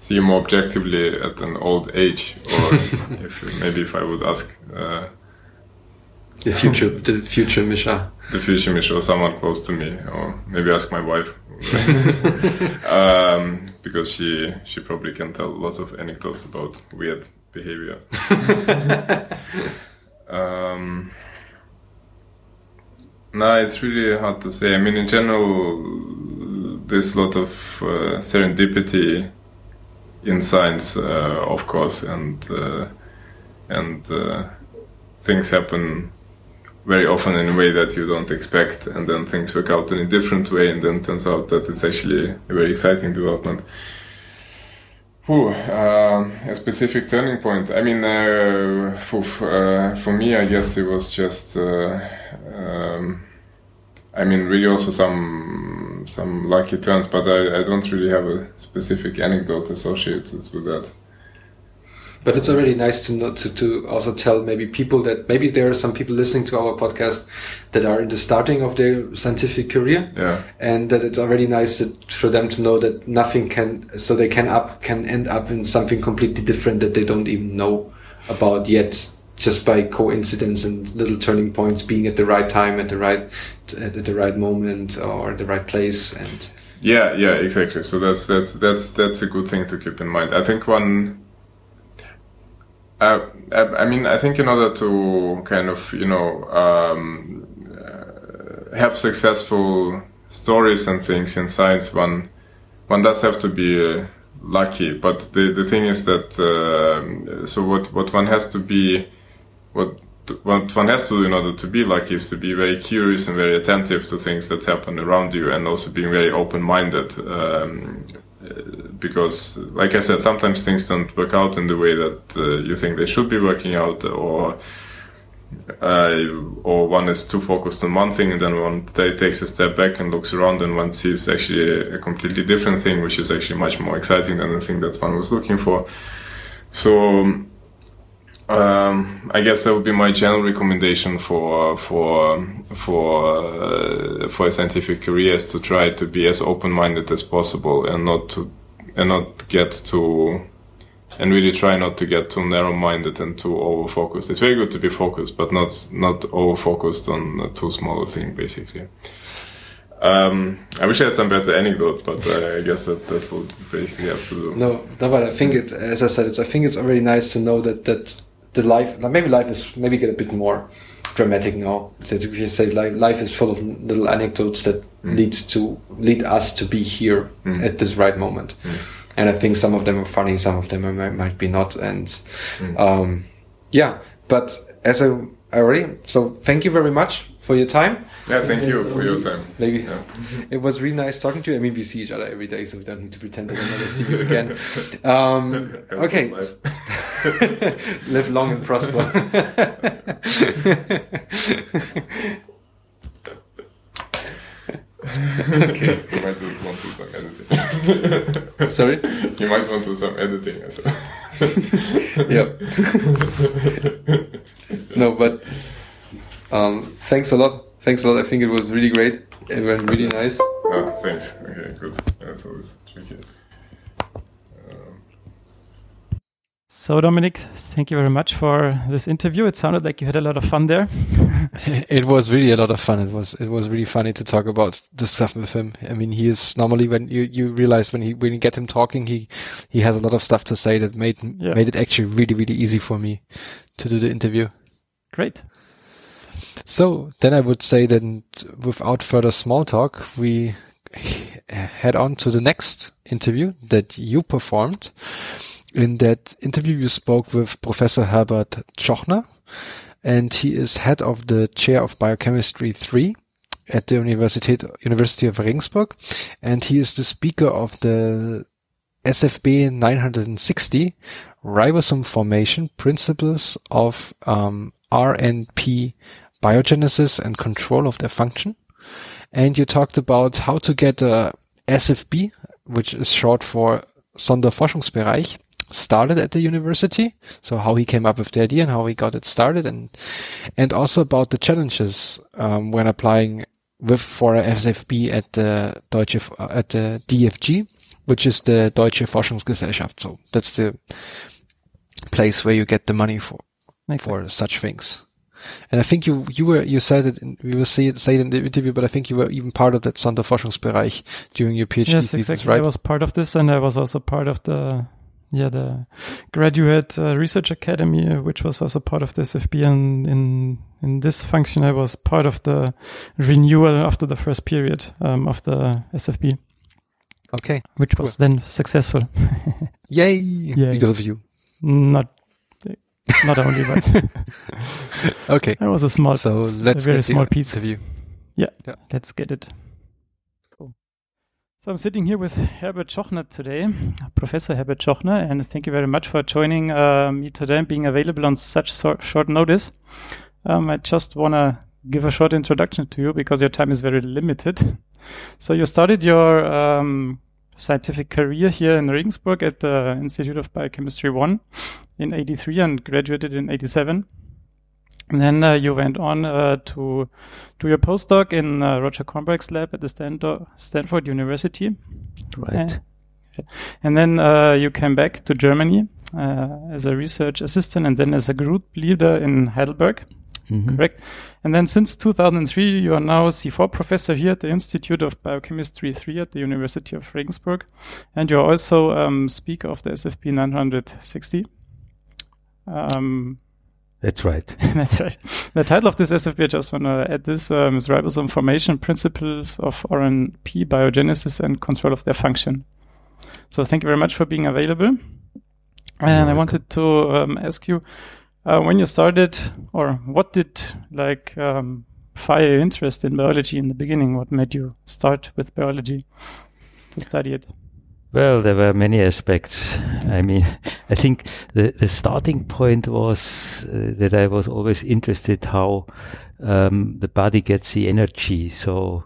see more objectively at an old age, or if maybe if I would ask uh, The future, the future Misha. the future Mish or someone close to me, or maybe ask my wife, um, because she she probably can tell lots of anecdotes about weird behavior. um, no, it's really hard to say. I mean, in general, there's a lot of uh, serendipity in science, uh, of course, and uh, and uh, things happen very often in a way that you don't expect, and then things work out in a different way, and then turns out that it's actually a very exciting development. Whew, uh, a specific turning point. I mean, uh, for, uh, for me, I guess it was just. Um, I mean, really also some some lucky turns, but I, I don't really have a specific anecdote associated with that. But it's already nice to know to, to also tell maybe people that maybe there are some people listening to our podcast that are in the starting of their scientific career. Yeah. And that it's already nice that, for them to know that nothing can so they can up can end up in something completely different that they don't even know about yet just by coincidence and little turning points being at the right time at the right at the right moment or the right place and Yeah, yeah, exactly. So that's that's that's that's a good thing to keep in mind. I think one. I, I mean, I think in order to kind of you know um, uh, have successful stories and things in science, one one does have to be uh, lucky. But the the thing is that uh, so what what one has to be what what one has to do in order to be lucky is to be very curious and very attentive to things that happen around you, and also being very open-minded. Um, because, like I said, sometimes things don't work out in the way that uh, you think they should be working out, or uh, or one is too focused on one thing, and then one t- takes a step back and looks around, and one sees actually a, a completely different thing, which is actually much more exciting than the thing that one was looking for. So um, I guess that would be my general recommendation for for for uh, for a scientific career is to try to be as open-minded as possible and not to and not get too and really try not to get too narrow-minded and too over-focused. It's very good to be focused, but not not over-focused on too small a thing, basically. Um, I wish I had some better anecdote, but uh, I guess that that would basically have to do. No, no, but I think it, as I said, it's, I think it's already nice to know that that the life, maybe life is maybe get a bit more dramatic now. That we say like life is full of little anecdotes that mm. leads to lead us to be here mm. at this right moment. Mm. And I think some of them are funny, some of them are, might, be not. And um, yeah, but as I, I already, so thank you very much for your time. Yeah, thank you for your time. Maybe Yeah. it was really nice talking to you. I mean, we see each other every day, so we don't need to pretend that I never see you again. Um, okay, live long and prosper. okay. You might want to do some editing. Sorry. you might want to do some editing as well. Yep. no, but um, thanks a lot. Thanks a lot. I think it was really great. It went really nice. Ah, thanks. Okay, good. That's always tricky. So, Dominic, thank you very much for this interview. It sounded like you had a lot of fun there. it was really a lot of fun. It was it was really funny to talk about this stuff with him. I mean, he is normally when you, you realize when he when you get him talking, he he has a lot of stuff to say that made Yeah. made it actually really really easy for me to do the interview. Great. So then I would say that without further small talk, we head on to the next interview that you performed. In that interview, you spoke with Professor Herbert Tschochner, and he is head of the chair of biochemistry 3 at the Universität, University of Regensburg, and he is the speaker of the SFB 960 ribosome formation principles of um, RNP biogenesis and control of their function. And you talked about how to get a SFB, which is short for Sonderforschungsbereich, started at the university. So how he came up with the idea and how he got it started, and and also about the challenges um, when applying with for a SFB at the Deutsche at the DFG, which is the Deutsche Forschungsgesellschaft. So that's the place where you get the money for for such things. And I think you you were you said it in, we will see it say it in the interview, but I think you were even part of that Sonderforschungsbereich during your PhD yes, thesis, exactly. right? I was part of this, and I was also part of the yeah the graduate uh, research academy, uh, which was also part of the SFB. And in in this function, I was part of the renewal after the first period um, of the SFB, okay. which was then successful. Yay! Yay. Because of you. Not not only, but Okay. That was a small, So a let's very get the small piece. interview. Yeah, yeah, let's get it. Cool. So I'm sitting here with Herbert Tschochner today, Professor Herbert Tschochner, and thank you very much for joining uh, me today and being available on such so- short notice. Um, I just want to give a short introduction to you because your time is very limited. So you started your um, scientific career here in Regensburg at the Institute of Biochemistry 1 in 83 and graduated in 87. And then uh, you went on uh, to do your postdoc in uh, Roger Kornberg's lab at the Stanford, Stanford University. Right. And then uh, you came back to Germany uh, as a research assistant and then as a group leader in Heidelberg, Mhm. correct? And then since 2003, you are now C4 professor here at the Institute of Biochemistry 3 at the University of Regensburg. And you're also um, speaker of the SFB 960. Um, That's right. that's right. The title of this SFB, I just want to add this, um, is Ribosome Formation Principles of RNP Biogenesis and Control of Their Function. So thank you very much for being available. And I wanted to um, ask you, uh, when you started, or what did like um, fire your interest in biology in the beginning? What made you start with biology to study it? Well, there were many aspects. I mean, I think the, the starting point was uh, that I was always interested how um, the body gets the energy. So,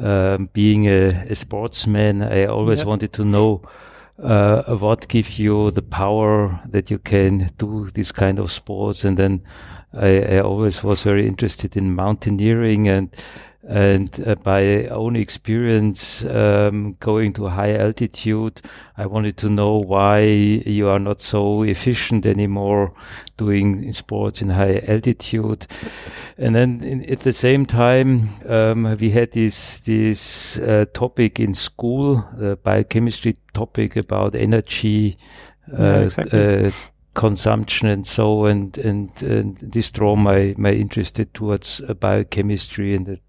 um, being a, a sportsman, I always Yep. wanted to know uh, what gives you the power that you can do this kind of sports. And then I, I always was very interested in mountaineering and and uh, by own experience um, going to high altitude i wanted to know why you are not so efficient anymore doing sports in high altitude and then in, at the same time um, we had this this uh, topic in school the biochemistry topic about energy Yeah, uh, exactly. uh, consumption and so and and and this draw my my interest towards uh, biochemistry and that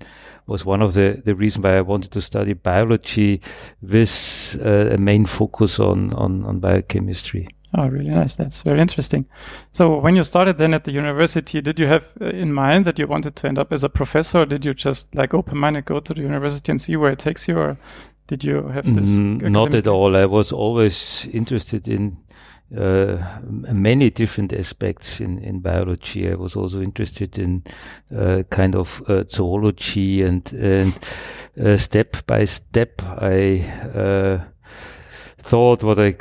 was one of the the reason why I wanted to study biology with uh, a main focus on on on biochemistry. Oh, really nice. That's very interesting. So, when you started then at the university, did you have uh, in mind that you wanted to end up as a professor, or did you just like open minded go to the university and see where it takes you, or did you have this? Mm, not at all. I was always interested in uh, many different aspects in, in biology. I was also interested in uh, kind of uh, zoology and and uh, step by step I uh, thought what I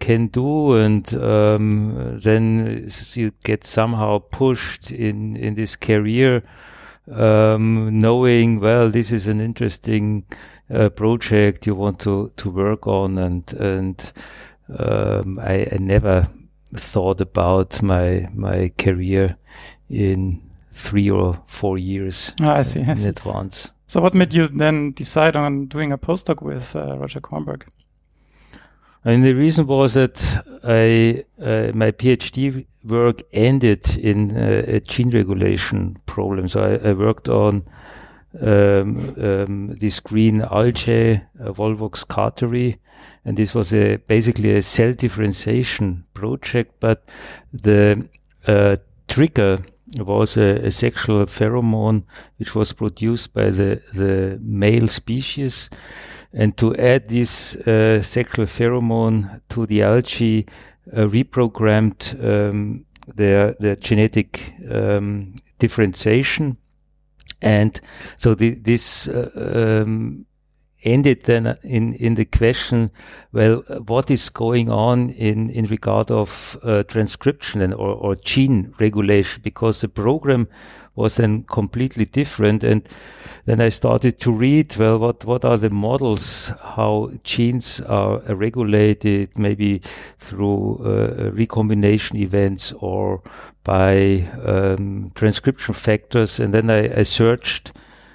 can do, and um, then you get somehow pushed in in this career, um, knowing well this is an interesting uh, project you want to to work on, and and um, I, I never thought about my my career in three or four years Ah, I see. I in see. advance. So, what made you then decide on doing a postdoc with uh, Roger Kornberg? And the reason was that I uh, my PhD work ended in uh, a gene regulation problem. So I, I worked on um, um, this green algae, uh, Volvox carteri, and this was a basically a cell differentiation project. But the uh, trigger was a, a sexual pheromone which was produced by the the male species and to add this uh, sexual pheromone to the algae uh, reprogrammed um, their their genetic um, differentiation, and so the, this uh, um, ended then in in the question, well, what is going on in in regard of uh, transcription and or, or gene regulation? Because the program was then completely different. And then I started to read, well, what, what are the models, how genes are regulated, maybe through uh, recombination events or by um, transcription factors. And then I, I searched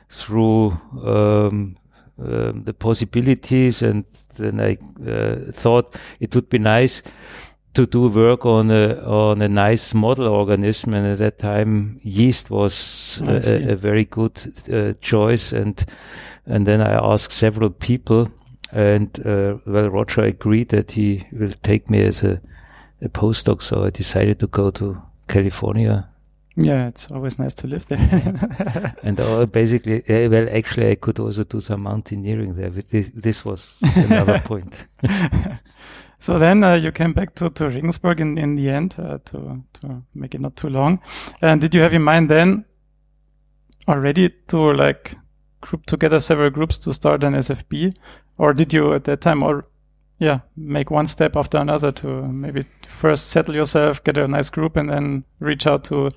through um, uh, the possibilities and then I uh, thought it would be nice to do work on a on a nice model organism, and at that time yeast was a, a, very good uh, choice. And and then I asked several people, and uh, well, Roger agreed that he will take me as a, a postdoc. So I decided to go to California. Yeah, it's always nice to live there. and uh, basically, uh, well, actually, I could also do some mountaineering there. But this, this was another point. So then uh, you came back to, to Regensburg in, in the end uh, to, to make it not too long. And did you have in mind then already to like group together several groups to start an SFB? Or did you at that time or yeah, make one step after another to maybe first settle yourself, get a nice group and then reach out to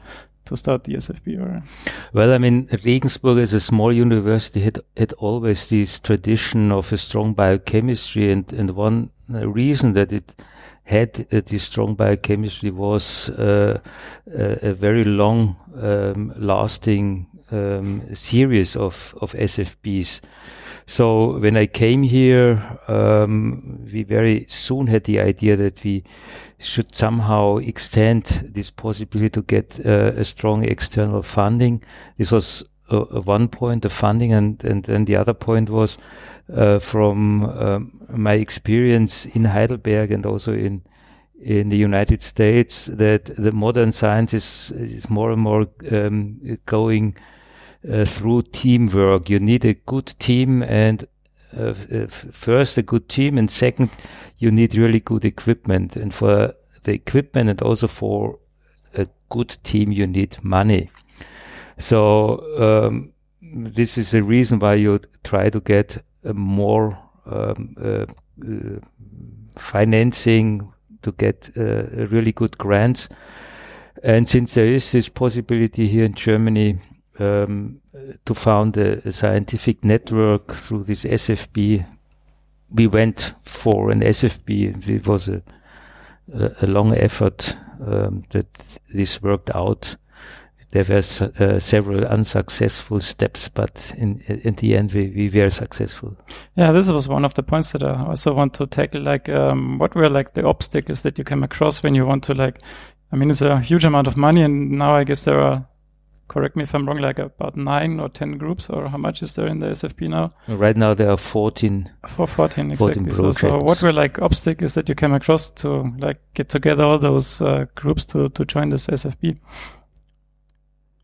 to start the SFB? Or? Well, I mean, Regensburg as a small university had, had always this tradition of a strong biochemistry, and, and one reason that it had uh, this strong biochemistry was uh, a, a, very long um, lasting um, series of, of SFBs. So when I came here, um, we very soon had the idea that we should somehow extend this possibility to get uh, a strong external funding. This was uh, one point, the funding, and and then the other point was uh, from um, my experience in Heidelberg and also in in the United States that the modern science is, is more and more um, going uh, through teamwork. You need a good team and uh, first a good team and second you need really good equipment. And for the equipment and also for a good team you need money. So um, this is the reason why you try to get more um, uh, uh, financing to get uh, really good grants. And since there is this possibility here in Germany um, to found a, a, scientific network through this SFB. We went for an SFB. It was a, a, long effort um, that this worked out. There were uh, several unsuccessful steps, but in in the end, we, we were successful. Yeah, this was one of the points that I also want to tackle. Like, um, what were like the obstacles that you came across when you want to like? I mean, it's a huge amount of money, and now I guess there are correct me if I'm wrong, like about nine or 10 groups, or how much is there in the SFB now? Right now, there are 14. For 14, exactly. 14 so, so, what were like obstacles that you came across to like get together all those uh, groups to, to join this SFB?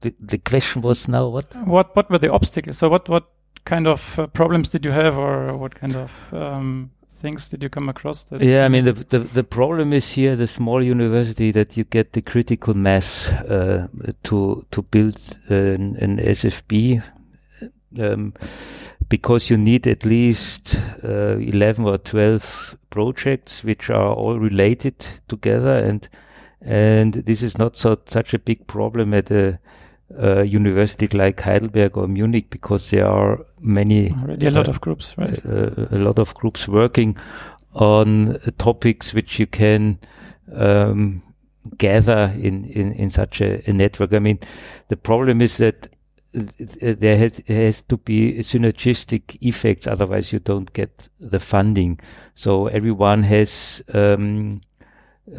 The, the question was now what? What, what were the obstacles? So what, what kind of uh, problems did you have or what kind of, um, things did you come across? yeah, I mean, the, the, the problem is here, the small university, that you get the critical mass uh, to to build an, an SFB, um, because you need at least uh, eleven or twelve projects which are all related together, and and this is not so such a big problem at a uh, university like Heidelberg or Munich because there are many already a lot of groups, right? Uh, a lot of groups working on topics which you can um, gather in, in, in such a, a, network. I mean, the problem is that there has, has, to be synergistic effects, otherwise you don't get the funding. So everyone has um,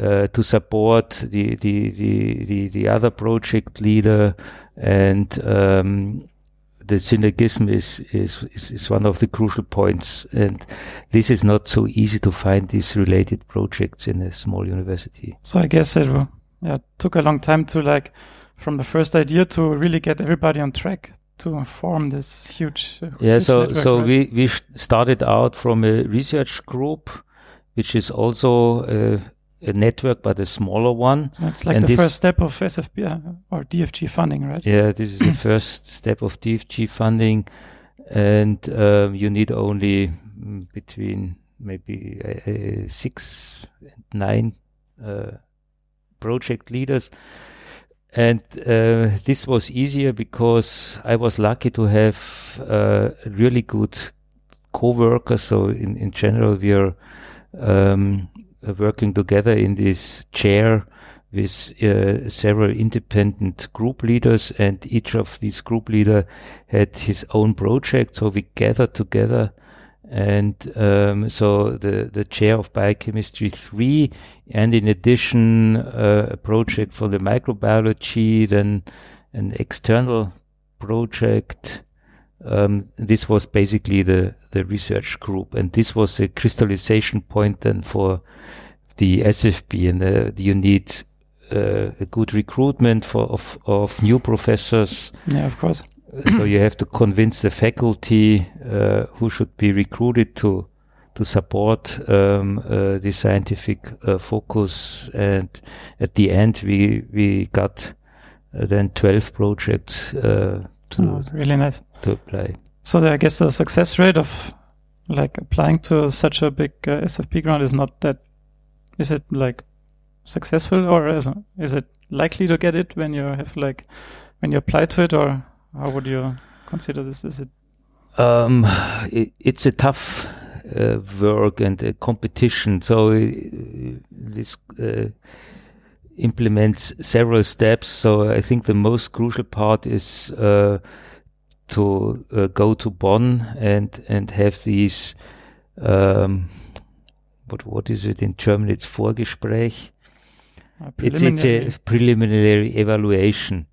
uh, to support the, the, the, the, the other project leader and um, the synergism is, is, is, is, one of the crucial points. And this is not so easy to find these related projects in a small university. So I guess it yeah, took a long time to like, from the first idea to really get everybody on track to form this huge? Uh, yeah, huge so network, so right? we we started out from a research group, which is also a, a network, but a smaller one. So it's like and the first step of SFB uh, or DFG funding, right? Yeah, this is the first step of DFG funding, and um, you need only mm, between maybe uh, uh, six and nine uh, project leaders. And uh, this was easier because I was lucky to have uh, really good co-workers. So in, in general, we are um, working together in this chair with uh, several independent group leaders, and each of these group leader had his own project. So we gathered together, and um, so the the chair of biochemistry three, and in addition uh, a project for the microbiology, then an external project. Um, this was basically the the research group, and this was a crystallization point then for the SFB, and uh, you need uh, a good recruitment for of, of new professors. Yeah, of course. so you have to convince the faculty uh, who should be recruited to to support um, uh, the scientific uh, focus. And at the end, we we got uh, then twelve projects uh, to Oh, really nice. to apply. So the, I guess the success rate of like applying to such a big uh, SFB grant is not that. Is it like successful or is, is it likely to get it when you have like when you apply to it or how would you consider this? Is it Um, it, it's a tough uh, work and a competition. So uh, this uh, implements several steps. So I think the most crucial part is uh, to uh, go to Bonn and and have these. Um, what what is it in German? It's Vorgespräch. uh, It's it's a preliminary? preliminary evaluation,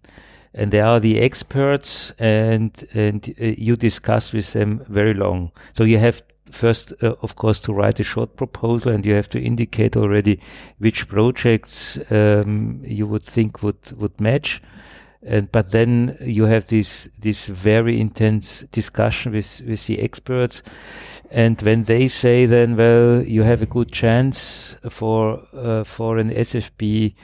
and there are the experts, and and uh, you discuss with them very long. So you have first, uh, of course, to write a short proposal, and you have to indicate already which projects um, you would think would would match. And but then you have this this very intense discussion with with the experts, and when they say then, well, you have a good chance for uh, for an SFB,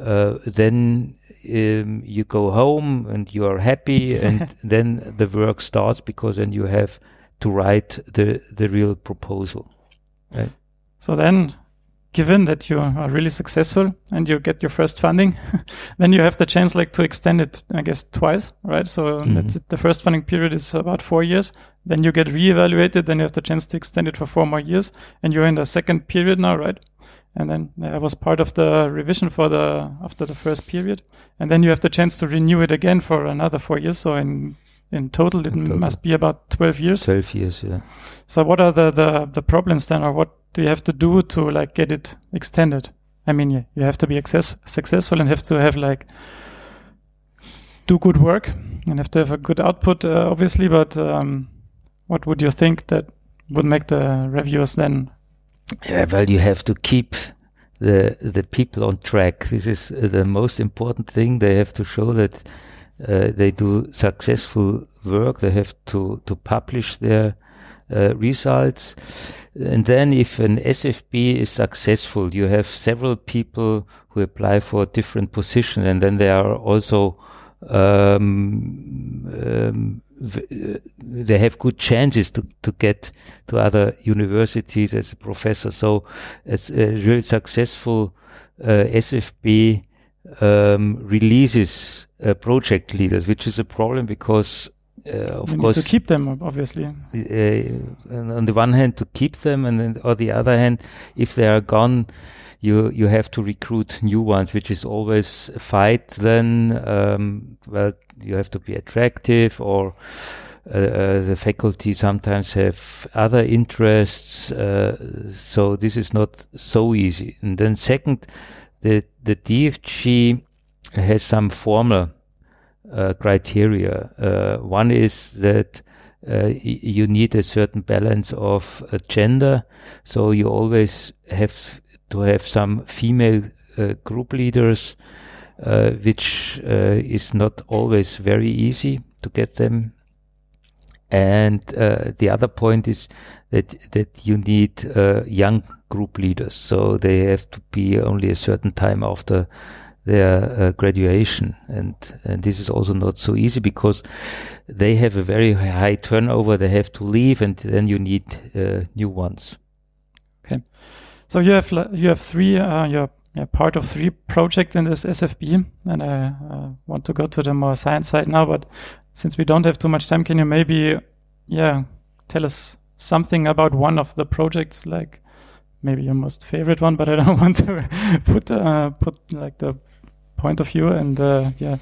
uh, then um, you go home and you are happy, and then the work starts because then you have to write the the real proposal. Right? So then, given that you are really successful and you get your first funding, then you have the chance like to extend it, I guess, twice, right? So Mhm. that's it. the first funding period is about four years. Then you get reevaluated. Then you have the chance to extend it for four more years, and you're in the second period now, right? And then I was part of the revision for the after the first period, and then you have the chance to renew it again for another four years. So in in total, it In total. must be about twelve years. Twelve years, yeah. So what are the, the, the problems then, or what do you have to do to like get it extended? I mean, you, you have to be access- successful and have to have like do good work and have to have a good output, uh, obviously. But um, what would you think that would make the reviewers then? Yeah, well, you have to keep the the people on track. This is uh, the most important thing. They have to show that uh, they do successful work. They have to to publish their uh, results, and then if an SFB is successful, you have several people who apply for different positions, and then there are also um, um, uh, they have good chances to, to get to other universities as a professor. So, as a really successful uh, SFB um, releases uh, project leaders, which is a problem because, uh, of you course, need to keep them, obviously. uh, and on the one hand to keep them and then on the other hand if they are gone you you have to recruit new ones which is always a fight then um, well you have to be attractive or uh, uh, the faculty sometimes have other interests uh, so this is not so easy and then second the the DFG has some formal uh, criteria uh, one is that uh, you need a certain balance of uh, gender. So you always have to have some female uh, group leaders, uh, which is not always very easy. to get them. And the other point is that that you need young group leaders, so they have to be only a certain time after their uh, graduation, and and this is also not so easy because they have a very high turnover. They have to leave, and then you need uh, new ones. Okay, so you have you have three. Uh, you're yeah, part of three projects in this SFB, and I uh, want to go to the more science side now. But since we don't have too much time, can you maybe, yeah, tell us something about one of the projects, like maybe your most favorite one? But I don't want to put uh, put like the point of view. And uh, yeah,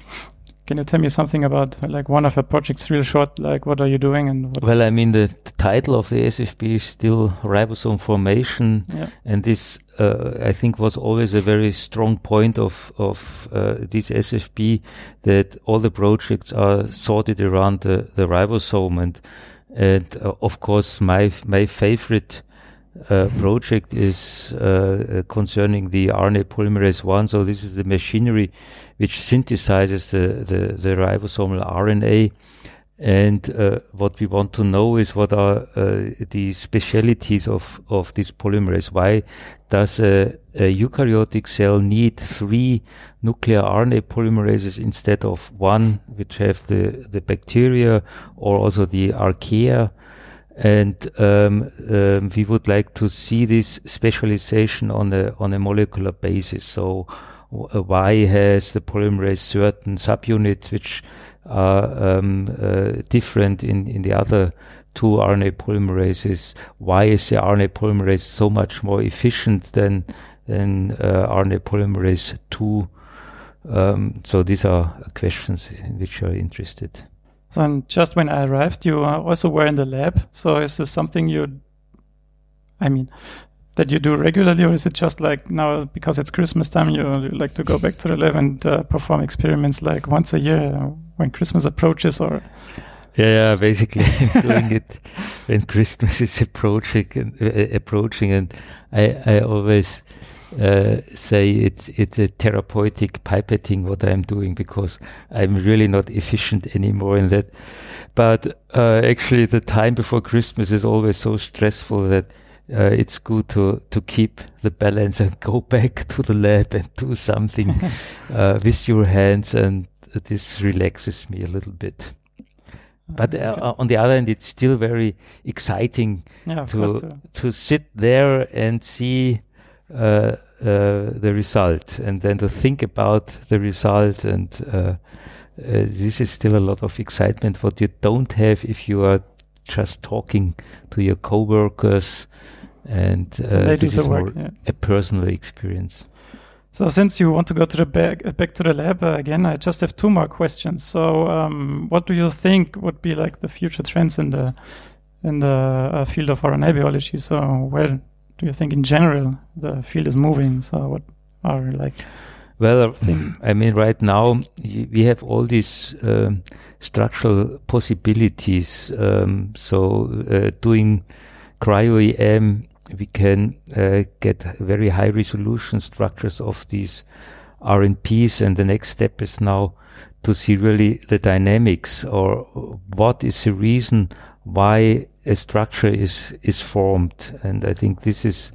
can you tell me something about like one of the projects, real short? Like what are you doing? And well, I mean the, the, title of the SFB is still ribosome formation, yeah. and this uh, I think was always a very strong point of of uh, this SFB that all the projects are sorted around the, the ribosome and and uh, of course my my favorite uh, project is uh, concerning the RNA polymerase one. So this is the machinery which synthesizes the the, the ribosomal RNA. And uh, what we want to know is what are uh, the specialities of, of this polymerase. Why does a, a, eukaryotic cell need three nuclear RNA polymerases instead of one, which have the, the bacteria or also the archaea? And um, um, we would like to see this specialization on a on a molecular basis. So, why has the polymerase certain subunits which are um, uh, different in, in the other two RNA polymerases. Why is the RNA polymerase so much more efficient than than uh, RNA polymerase two? Um, so these are questions in which you're interested. So and just when I arrived, you also were in the lab. So is this something you, I mean, that you do regularly, or is it just like now because it's Christmas time, you, you like to go back to the lab and uh, perform experiments like once a year when Christmas approaches, or? Yeah, yeah basically doing it when Christmas is approaching and uh, approaching, and I, I always uh, say it's it's a therapeutic pipetting what I'm doing because I'm really not efficient anymore in that. But uh, actually, the time before Christmas is always so stressful that uh, it's good to to keep the balance and go back to the lab and do something uh, with your hands, and this relaxes me a little bit. But uh, on the other hand, it's still very exciting yeah, to to sit there and see uh, uh, the result, and then to think about the result, and uh, this is still a lot of excitement. What you don't have if you are just talking to your coworkers and uh, this is work, more yeah. a personal experience. So, since you want to go to the back back to the lab uh, again, I just have two more questions. So, um, what do you think would be like the future trends in the in the uh, field of RNA biology? So, where do you think, in general, the field is moving? So, what are like well, I mean, right now we have all these um, structural possibilities. Um, so, uh, doing cryo-EM we can uh, get very high resolution structures of these RNPs. And the next step is now to see really the dynamics or what is the reason why a structure is, is formed. And I think this is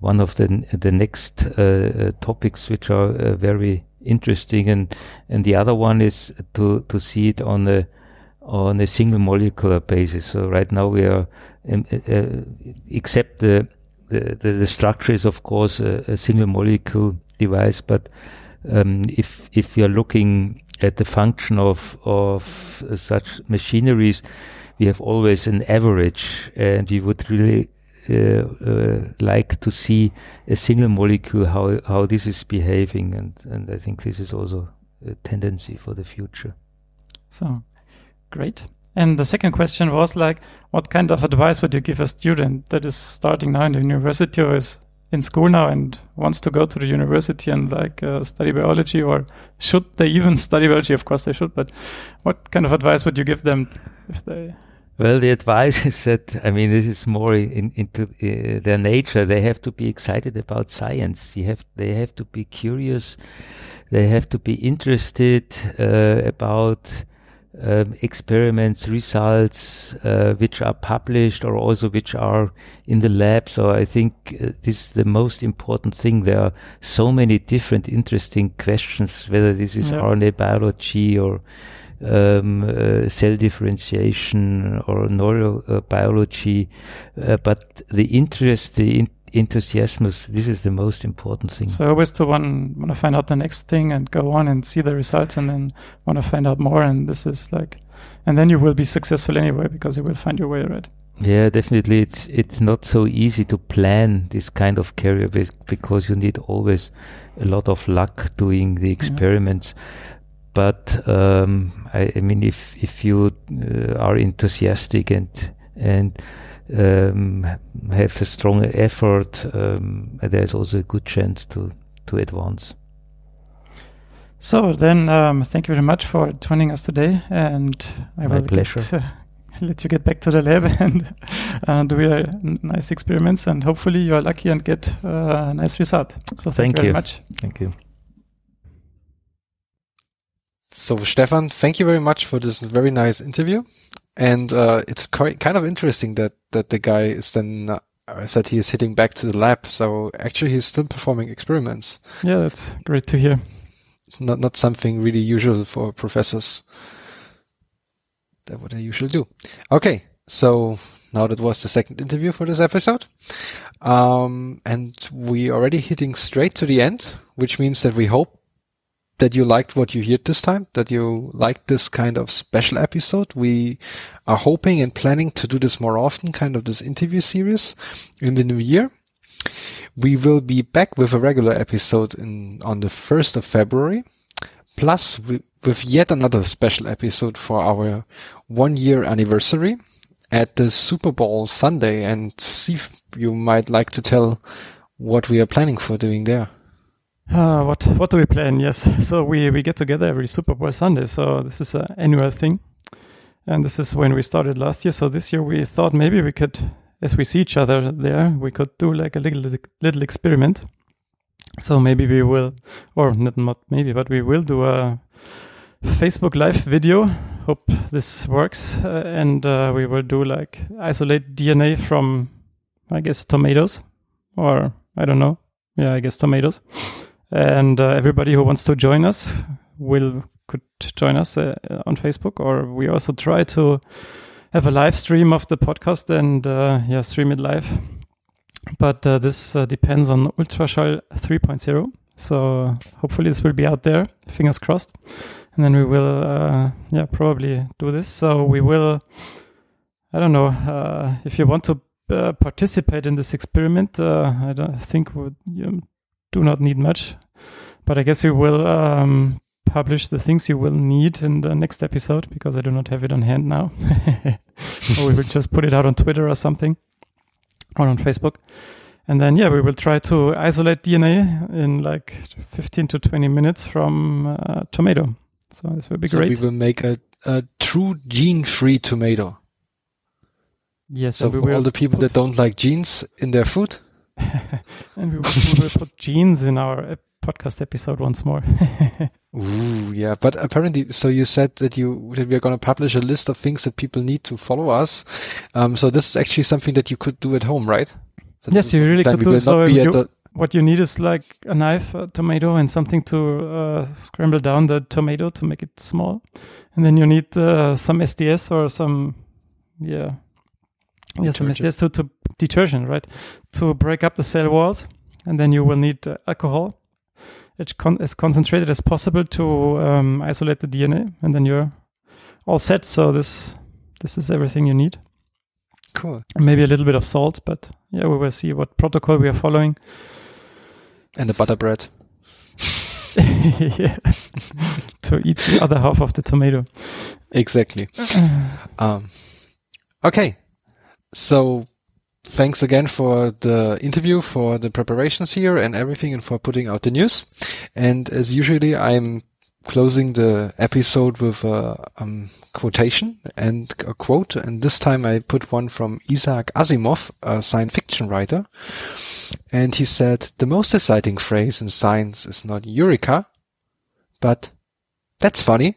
one of the, the next uh, uh topics which are uh, very interesting. And, and the other one is to, to see it on a, on a single molecular basis. So right now we are, um, uh, uh except the the, the, structure is of course a, a single molecule device, but um, if if we are looking at the function of of such machineries, we have always an average, and we would really uh, uh, like to see a single molecule how how this is behaving, and and I think this is also a tendency for the future. So, great. And the second question was like, what kind of advice would you give a student that is starting now in the university or is in school now and wants to go to the university and like uh, study biology or should they even study biology? Of course they should, but what kind of advice would you give them if they? Well, the advice is that I mean this is more in, into uh, their nature. They have to be excited about science. You have they have to be curious. They have to be interested uh, about um, experiments results uh, which are published or also which are in the lab. So I think uh, this is the most important thing. There are so many different interesting questions, whether this is Yeah. RNA biology or um, uh, cell differentiation or neurobiology. Uh, but the interest, the in- enthusiasm, this is the most important thing. So I always to want want to find out the next thing and go on and see the results and then want to find out more and this is like and then you will be successful anyway because you will find your way right. Yeah, definitely. It's it's not so easy to plan this kind of career because you need always a lot of luck doing the experiments. But um, I, I mean, if if you uh, are enthusiastic and and um, have a strong effort, um, there's also a good chance to to advance. So then um, thank you very much for joining us today and I My will pleasure. Get, uh, let you get back to the lab and uh, do your nice experiments and hopefully you are lucky and get uh, a nice result. So thank, Thank you very much. Thank you. So, Stefan, thank you very much for this very nice interview. And uh, it's quite, kind of interesting that, that the guy is then uh, said he is hitting back to the lab. So actually, he's still performing experiments. Yeah, that's great to hear. Not not something really usual for professors. That what they usually do. Okay, so now that was the second interview for this episode. Um, and we already hitting straight to the end, which means that we hope that you liked what you heard this time, that you liked this kind of special episode. We are hoping and planning to do this more often, kind of this interview series in the new year. We will be back with a regular episode in, on the 1st of February, plus we, with yet another special episode for our one year anniversary at the Super Bowl Sunday and see if you might like to tell what we are planning for doing there. Uh, what what do we plan? Yes, so we we get together every Super Bowl Sunday. So this is an annual thing, and this is when we started last year. So this year we thought maybe we could, as we see each other there, we could do like a little little experiment. So maybe we will, or not not maybe, but we will do a Facebook Live video. Hope this works, uh, and uh, we will do like isolate DNA from, I guess tomatoes, or I don't know. Yeah, I guess tomatoes and uh, everybody who wants to join us will could join us uh, on Facebook, or we also try to have a live stream of the podcast and uh, yeah, stream it live. But uh, this uh, depends on Ultraschall 3.0, so hopefully this will be out there. Fingers crossed, and then we will uh, yeah probably do this. So we will. I don't know if you want to uh, participate in this experiment. Uh, I don't think would you do not need much, but I guess we will um, publish the things you will need in the next episode because I do not have it on hand now. or we will just put it out on Twitter or something or on Facebook. And then, yeah, we will try to isolate DNA in like 15 to 20 minutes from uh, tomato. So this will be so great. we will make a, a true gene-free tomato. yes, So we for will all the people that don't like genes in their food, and we will, we will put genes in our podcast episode once more. Ooh, yeah. But apparently, so you said that you that we are going to publish a list of things that people need to follow us. Um, so this is actually something that you could do at home, right? That Yes, you really could do so. not be at You- the- what you need is like a knife, a tomato, and something to uh, scramble down the tomato to make it small. And then you need uh, some SDS or some, yeah, some Detergent. SDS to, to detergent, right? To break up the cell walls. And then you will need uh, alcohol. It's con- as concentrated as possible to um, isolate the DNA, and then you're all set. So this this is everything you need cool. maybe a little bit of salt, but yeah, we will see what protocol we are following. And the butter bread. yeah. to eat the other half of the tomato. Exactly. Um, okay. So thanks again for the interview, for the preparations here and everything, and for putting out the news. And as usually, I'm closing the episode with a um, quotation and a quote. And this time I put one from Isaac Asimov, a science fiction writer. And he said, the most exciting phrase in science is not eureka, but that's funny.